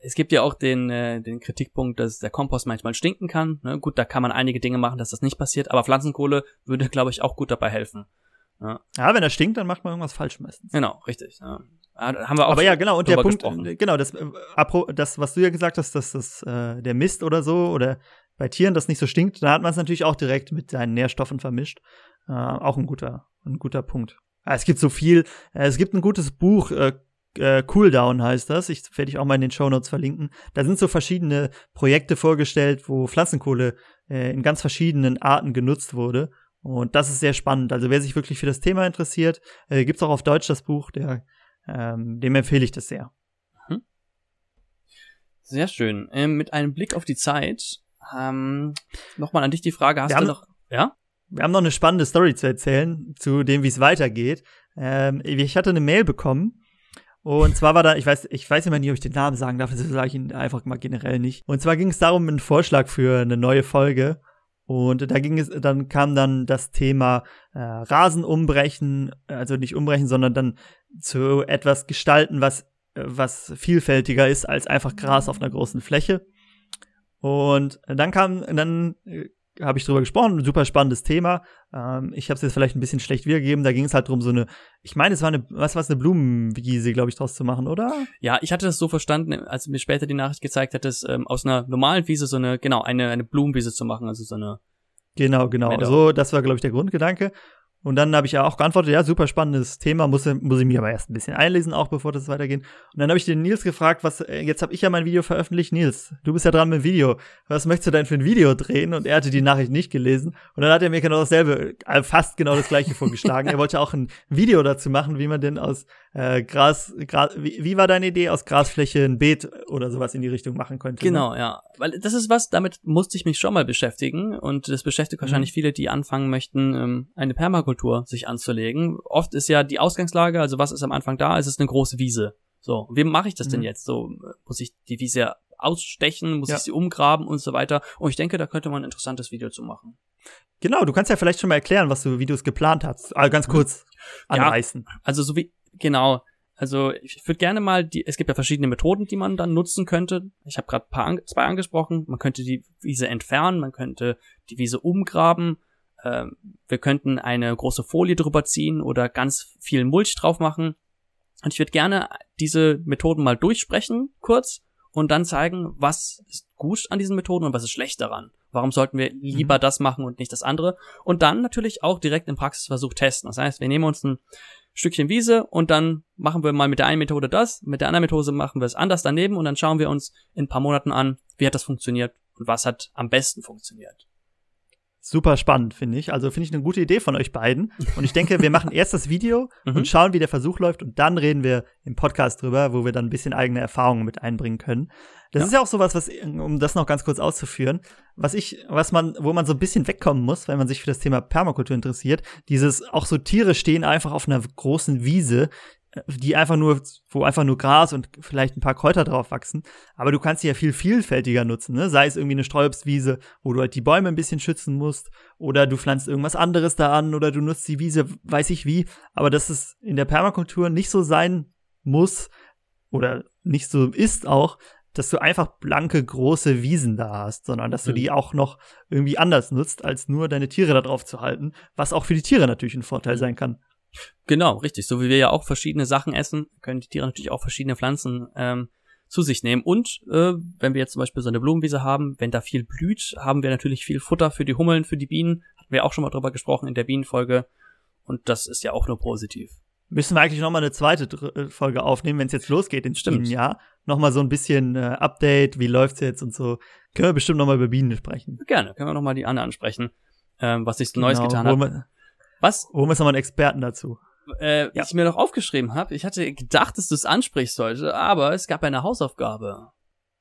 es gibt ja auch den, äh, den Kritikpunkt, dass der Kompost manchmal stinken kann. Ne? Gut, da kann man einige Dinge machen, dass das nicht passiert, aber Pflanzenkohle würde, glaube ich, auch gut dabei helfen. Ja. ja, wenn er stinkt, dann macht man irgendwas falsch meistens. Genau, richtig. Ja. Haben wir auch Aber ja, genau, und der Punkt, gesprochen. genau, das, äh, das, was du ja gesagt hast, dass das äh, der Mist oder so oder bei Tieren das nicht so stinkt, da hat man es natürlich auch direkt mit seinen Nährstoffen vermischt. Äh, auch ein guter, ein guter Punkt. Es gibt so viel, äh, es gibt ein gutes Buch, äh, äh, Cooldown heißt das. Ich werde ich auch mal in den Show Notes verlinken. Da sind so verschiedene Projekte vorgestellt, wo Pflanzenkohle äh, in ganz verschiedenen Arten genutzt wurde. Und das ist sehr spannend. Also wer sich wirklich für das Thema interessiert, äh, gibt's auch auf Deutsch das Buch. Der, ähm, dem empfehle ich das sehr. Mhm. Sehr schön. Ähm, mit einem Blick auf die Zeit. Ähm, Nochmal an dich die Frage, hast wir du noch. Ja? Wir haben noch eine spannende Story zu erzählen, zu dem, wie es weitergeht. Ähm, ich hatte eine Mail bekommen und zwar war da, ich weiß, ich weiß immer nicht, ob ich den Namen sagen darf, deshalb sage ich ihn einfach mal generell nicht. Und zwar ging es darum, einen Vorschlag für eine neue Folge. Und da ging es, dann kam dann das Thema äh, Rasen umbrechen, also nicht umbrechen, sondern dann zu etwas gestalten, was, äh, was vielfältiger ist als einfach Gras auf einer großen Fläche. Und dann kam, dann äh, habe ich drüber gesprochen, ein super spannendes Thema. Ähm, ich habe es jetzt vielleicht ein bisschen schlecht wiedergegeben. Da ging es halt drum, so eine, ich meine, es war eine, was war es, eine Blumenwiese, glaube ich, draus zu machen, oder? Ja, ich hatte das so verstanden, als mir später die Nachricht gezeigt hat, dass ähm, aus einer normalen Wiese so eine, genau, eine, eine Blumenwiese zu machen, also so eine. Genau, genau. Meadow. So, das war, glaube ich, der Grundgedanke. Und dann habe ich ja auch geantwortet, ja, super spannendes Thema, muss, muss ich mir aber erst ein bisschen einlesen, auch bevor das weitergeht. Und dann habe ich den Nils gefragt, was, äh, jetzt habe ich ja mein Video veröffentlicht, Nils, du bist ja dran mit dem Video. Was möchtest du denn für ein Video drehen? Und er hatte die Nachricht nicht gelesen. Und dann hat er mir genau dasselbe, äh, fast genau das gleiche vorgeschlagen. er wollte auch ein Video dazu machen, wie man denn aus äh, Gras, Gras wie, wie war deine Idee, aus Grasfläche ein Beet oder sowas in die Richtung machen könnte? Ne? Genau, ne? ja. Weil das ist was, damit musste ich mich schon mal beschäftigen. Und das beschäftigt mhm. wahrscheinlich viele, die anfangen möchten, ähm, eine Permakultur sich anzulegen. Oft ist ja die Ausgangslage, also was ist am Anfang da? Es ist eine große Wiese. So, wie mache ich das mhm. denn jetzt? So, muss ich die Wiese ausstechen, muss ja. ich sie umgraben und so weiter. Und ich denke, da könnte man ein interessantes Video zu machen. Genau, du kannst ja vielleicht schon mal erklären, was du, wie du es geplant hast. Also ganz kurz anreißen. Ja, also so wie, genau. Also ich würde gerne mal die, es gibt ja verschiedene Methoden, die man dann nutzen könnte. Ich habe gerade paar zwei angesprochen. Man könnte die Wiese entfernen, man könnte die Wiese umgraben, ähm, wir könnten eine große Folie drüber ziehen oder ganz viel Mulch drauf machen. Und ich würde gerne diese Methoden mal durchsprechen, kurz, und dann zeigen, was ist gut an diesen Methoden und was ist schlecht daran. Warum sollten wir lieber mhm. das machen und nicht das andere? Und dann natürlich auch direkt im Praxisversuch testen. Das heißt, wir nehmen uns ein Stückchen Wiese und dann machen wir mal mit der einen Methode das, mit der anderen Methode machen wir es anders daneben und dann schauen wir uns in ein paar Monaten an, wie hat das funktioniert und was hat am besten funktioniert super spannend, finde ich. Also finde ich eine gute Idee von euch beiden. Und ich denke, wir machen erst das Video mhm. und schauen, wie der Versuch läuft. Und dann reden wir im Podcast drüber, wo wir dann ein bisschen eigene Erfahrungen mit einbringen können. Das ja. ist ja auch sowas, was, um das noch ganz kurz auszuführen, was ich, was man, wo man so ein bisschen wegkommen muss, wenn man sich für das Thema Permakultur interessiert. Dieses, auch so Tiere stehen einfach auf einer großen Wiese, die einfach nur, wo einfach nur Gras und vielleicht ein paar Kräuter drauf wachsen. Aber du kannst sie ja viel vielfältiger nutzen, ne? Sei es irgendwie eine Streuobstwiese, wo du halt die Bäume ein bisschen schützen musst, oder du pflanzt irgendwas anderes da an, oder du nutzt die Wiese, weiß ich wie. Aber dass es in der Permakultur nicht so sein muss, oder nicht so ist auch, dass du einfach blanke große Wiesen da hast, sondern dass du die mhm. auch noch irgendwie anders nutzt, als nur deine Tiere da drauf zu halten, was auch für die Tiere natürlich ein Vorteil mhm. sein kann. Genau, richtig. So wie wir ja auch verschiedene Sachen essen, können die Tiere natürlich auch verschiedene Pflanzen ähm, zu sich nehmen. Und äh, wenn wir jetzt zum Beispiel so eine Blumenwiese haben, wenn da viel blüht, haben wir natürlich viel Futter für die Hummeln, für die Bienen. Hatten wir auch schon mal drüber gesprochen in der Bienenfolge. Und das ist ja auch nur positiv. Müssen wir eigentlich noch mal eine zweite äh, Folge aufnehmen, wenn es jetzt losgeht ins Bienenjahr. Noch mal so ein bisschen äh, Update, wie läuft's jetzt und so. Können wir bestimmt noch mal über Bienen sprechen. Gerne, können wir noch mal die Anne ansprechen, ähm, was sich so genau, Neues getan hat. Was? Holen wir jetzt nochmal einen Experten dazu. Äh, ja. Ich mir noch aufgeschrieben habe, ich hatte gedacht, dass du es ansprichst heute, aber es gab eine Hausaufgabe.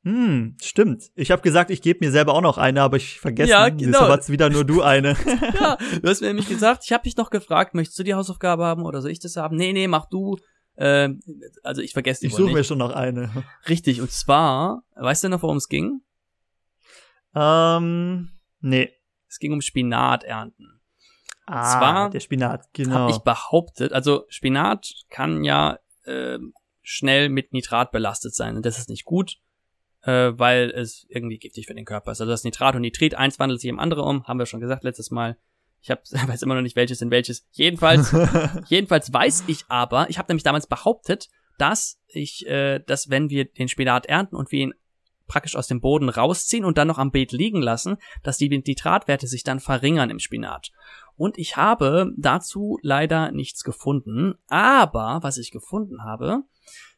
Hm, stimmt. Ich habe gesagt, ich gebe mir selber auch noch eine, aber ich vergesse, ja, genau. deshalb wieder nur du eine. ja, du hast mir nämlich gesagt, ich habe dich noch gefragt, möchtest du die Hausaufgabe haben oder soll ich das haben? Nee, nee, mach du. Ähm, also ich vergesse die Ich suche mir schon noch eine. Richtig, und zwar, weißt du noch, worum es ging? Ähm, nee. Es ging um Spinat ernten. Ah, zwar der Spinat, Hab genau. ich behauptet, also Spinat kann ja ähm, schnell mit Nitrat belastet sein und das ist nicht gut, äh, weil es irgendwie giftig für den Körper ist. Also das Nitrat und Nitrit, eins wandelt sich im andere um, haben wir schon gesagt letztes Mal. Ich hab, weiß immer noch nicht, welches in welches. Jedenfalls, jedenfalls weiß ich aber, ich habe nämlich damals behauptet, dass ich, äh, dass wenn wir den Spinat ernten und wir ihn praktisch aus dem Boden rausziehen und dann noch am Beet liegen lassen, dass die Nitratwerte sich dann verringern im Spinat. Und ich habe dazu leider nichts gefunden. Aber was ich gefunden habe,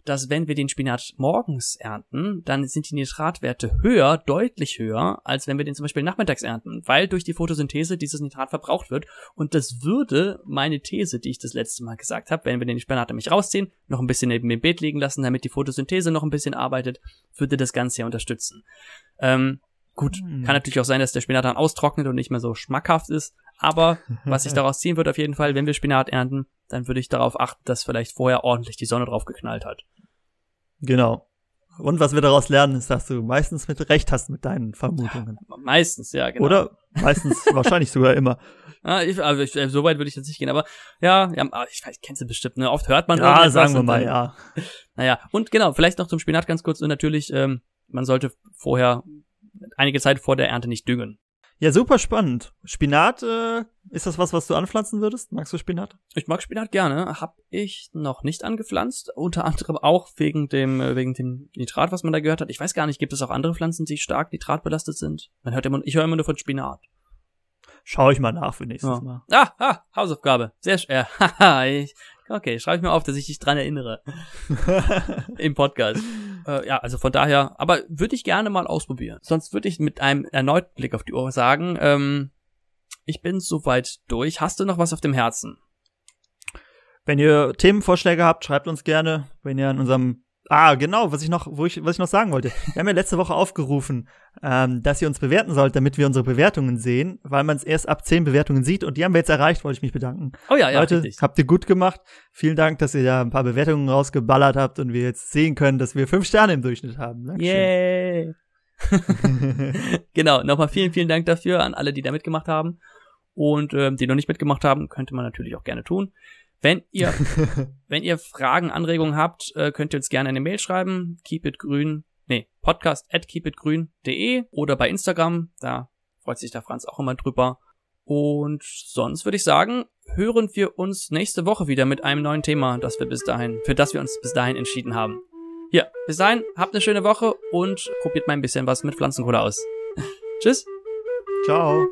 dass wenn wir den Spinat morgens ernten, dann sind die Nitratwerte höher, deutlich höher, als wenn wir den zum Beispiel nachmittags ernten, weil durch die Photosynthese dieses Nitrat verbraucht wird. Und das würde meine These, die ich das letzte Mal gesagt habe, wenn wir den Spinat nämlich rausziehen, noch ein bisschen neben dem Beet liegen lassen, damit die Photosynthese noch ein bisschen arbeitet, würde das Ganze ja unterstützen. Ähm, gut, Hm. kann natürlich auch sein, dass der Spinat dann austrocknet und nicht mehr so schmackhaft ist, aber was ich daraus ziehen würde auf jeden Fall, wenn wir Spinat ernten, dann würde ich darauf achten, dass vielleicht vorher ordentlich die Sonne drauf geknallt hat. Genau. Und was wir daraus lernen, ist, dass du meistens mit Recht hast mit deinen Vermutungen. Meistens, ja, genau. Oder meistens, wahrscheinlich sogar immer. Ah, ich, also ich, so weit würde ich jetzt nicht gehen, aber ja, ja aber ich weiß, kennst du bestimmt, ne? Oft hört man Ja, sagen wir mal, dann, ja. Naja, und genau, vielleicht noch zum Spinat ganz kurz und natürlich, ähm, man sollte vorher einige Zeit vor der Ernte nicht düngen. Ja, super spannend. Spinat, äh, ist das was, was du anpflanzen würdest? Magst du Spinat? Ich mag Spinat gerne, hab ich noch nicht angepflanzt, unter anderem auch wegen dem äh, wegen dem Nitrat, was man da gehört hat. Ich weiß gar nicht, gibt es auch andere Pflanzen, die stark nitratbelastet sind? Man hört immer, ich höre immer nur von Spinat. Schau ich mal nach für nächstes Ja. Mal. Ah, ah, Hausaufgabe. Sehr schwer. Haha, ich- okay, schreibe ich mir auf, dass ich dich dran erinnere im Podcast. Äh, ja, also von daher, aber würde ich gerne mal ausprobieren. Sonst würde ich mit einem erneuten Blick auf die Uhr sagen, ähm, ich bin soweit durch. Hast du noch was auf dem Herzen? Wenn ihr Themenvorschläge habt, schreibt uns gerne. Wenn ihr an unserem Ah, genau, was ich noch, wo ich, was ich noch sagen wollte. Wir haben ja letzte Woche aufgerufen, ähm, dass ihr uns bewerten sollt, damit wir unsere Bewertungen sehen, weil man es erst ab zehn Bewertungen sieht und die haben wir jetzt erreicht, wollte ich mich bedanken. Oh ja, ja, Leute, richtig. habt ihr gut gemacht. Vielen Dank, dass ihr da ein paar Bewertungen rausgeballert habt und wir jetzt sehen können, dass wir fünf Sterne im Durchschnitt haben. Dankeschön. Yay! genau, nochmal vielen, vielen Dank dafür an alle, die da mitgemacht haben. Und ähm, die noch nicht mitgemacht haben, könnte man natürlich auch gerne tun. Wenn ihr, wenn ihr Fragen, Anregungen habt, äh, könnt ihr uns gerne eine Mail schreiben. Keepitgrün, nee, podcast at keepitgrün.de oder bei Instagram. Da freut sich der Franz auch immer drüber. Und sonst würde ich sagen, hören wir uns nächste Woche wieder mit einem neuen Thema, das wir bis dahin, für das wir uns bis dahin entschieden haben. Ja, bis dahin, habt eine schöne Woche und probiert mal ein bisschen was mit Pflanzenkohle aus. Tschüss. Ciao.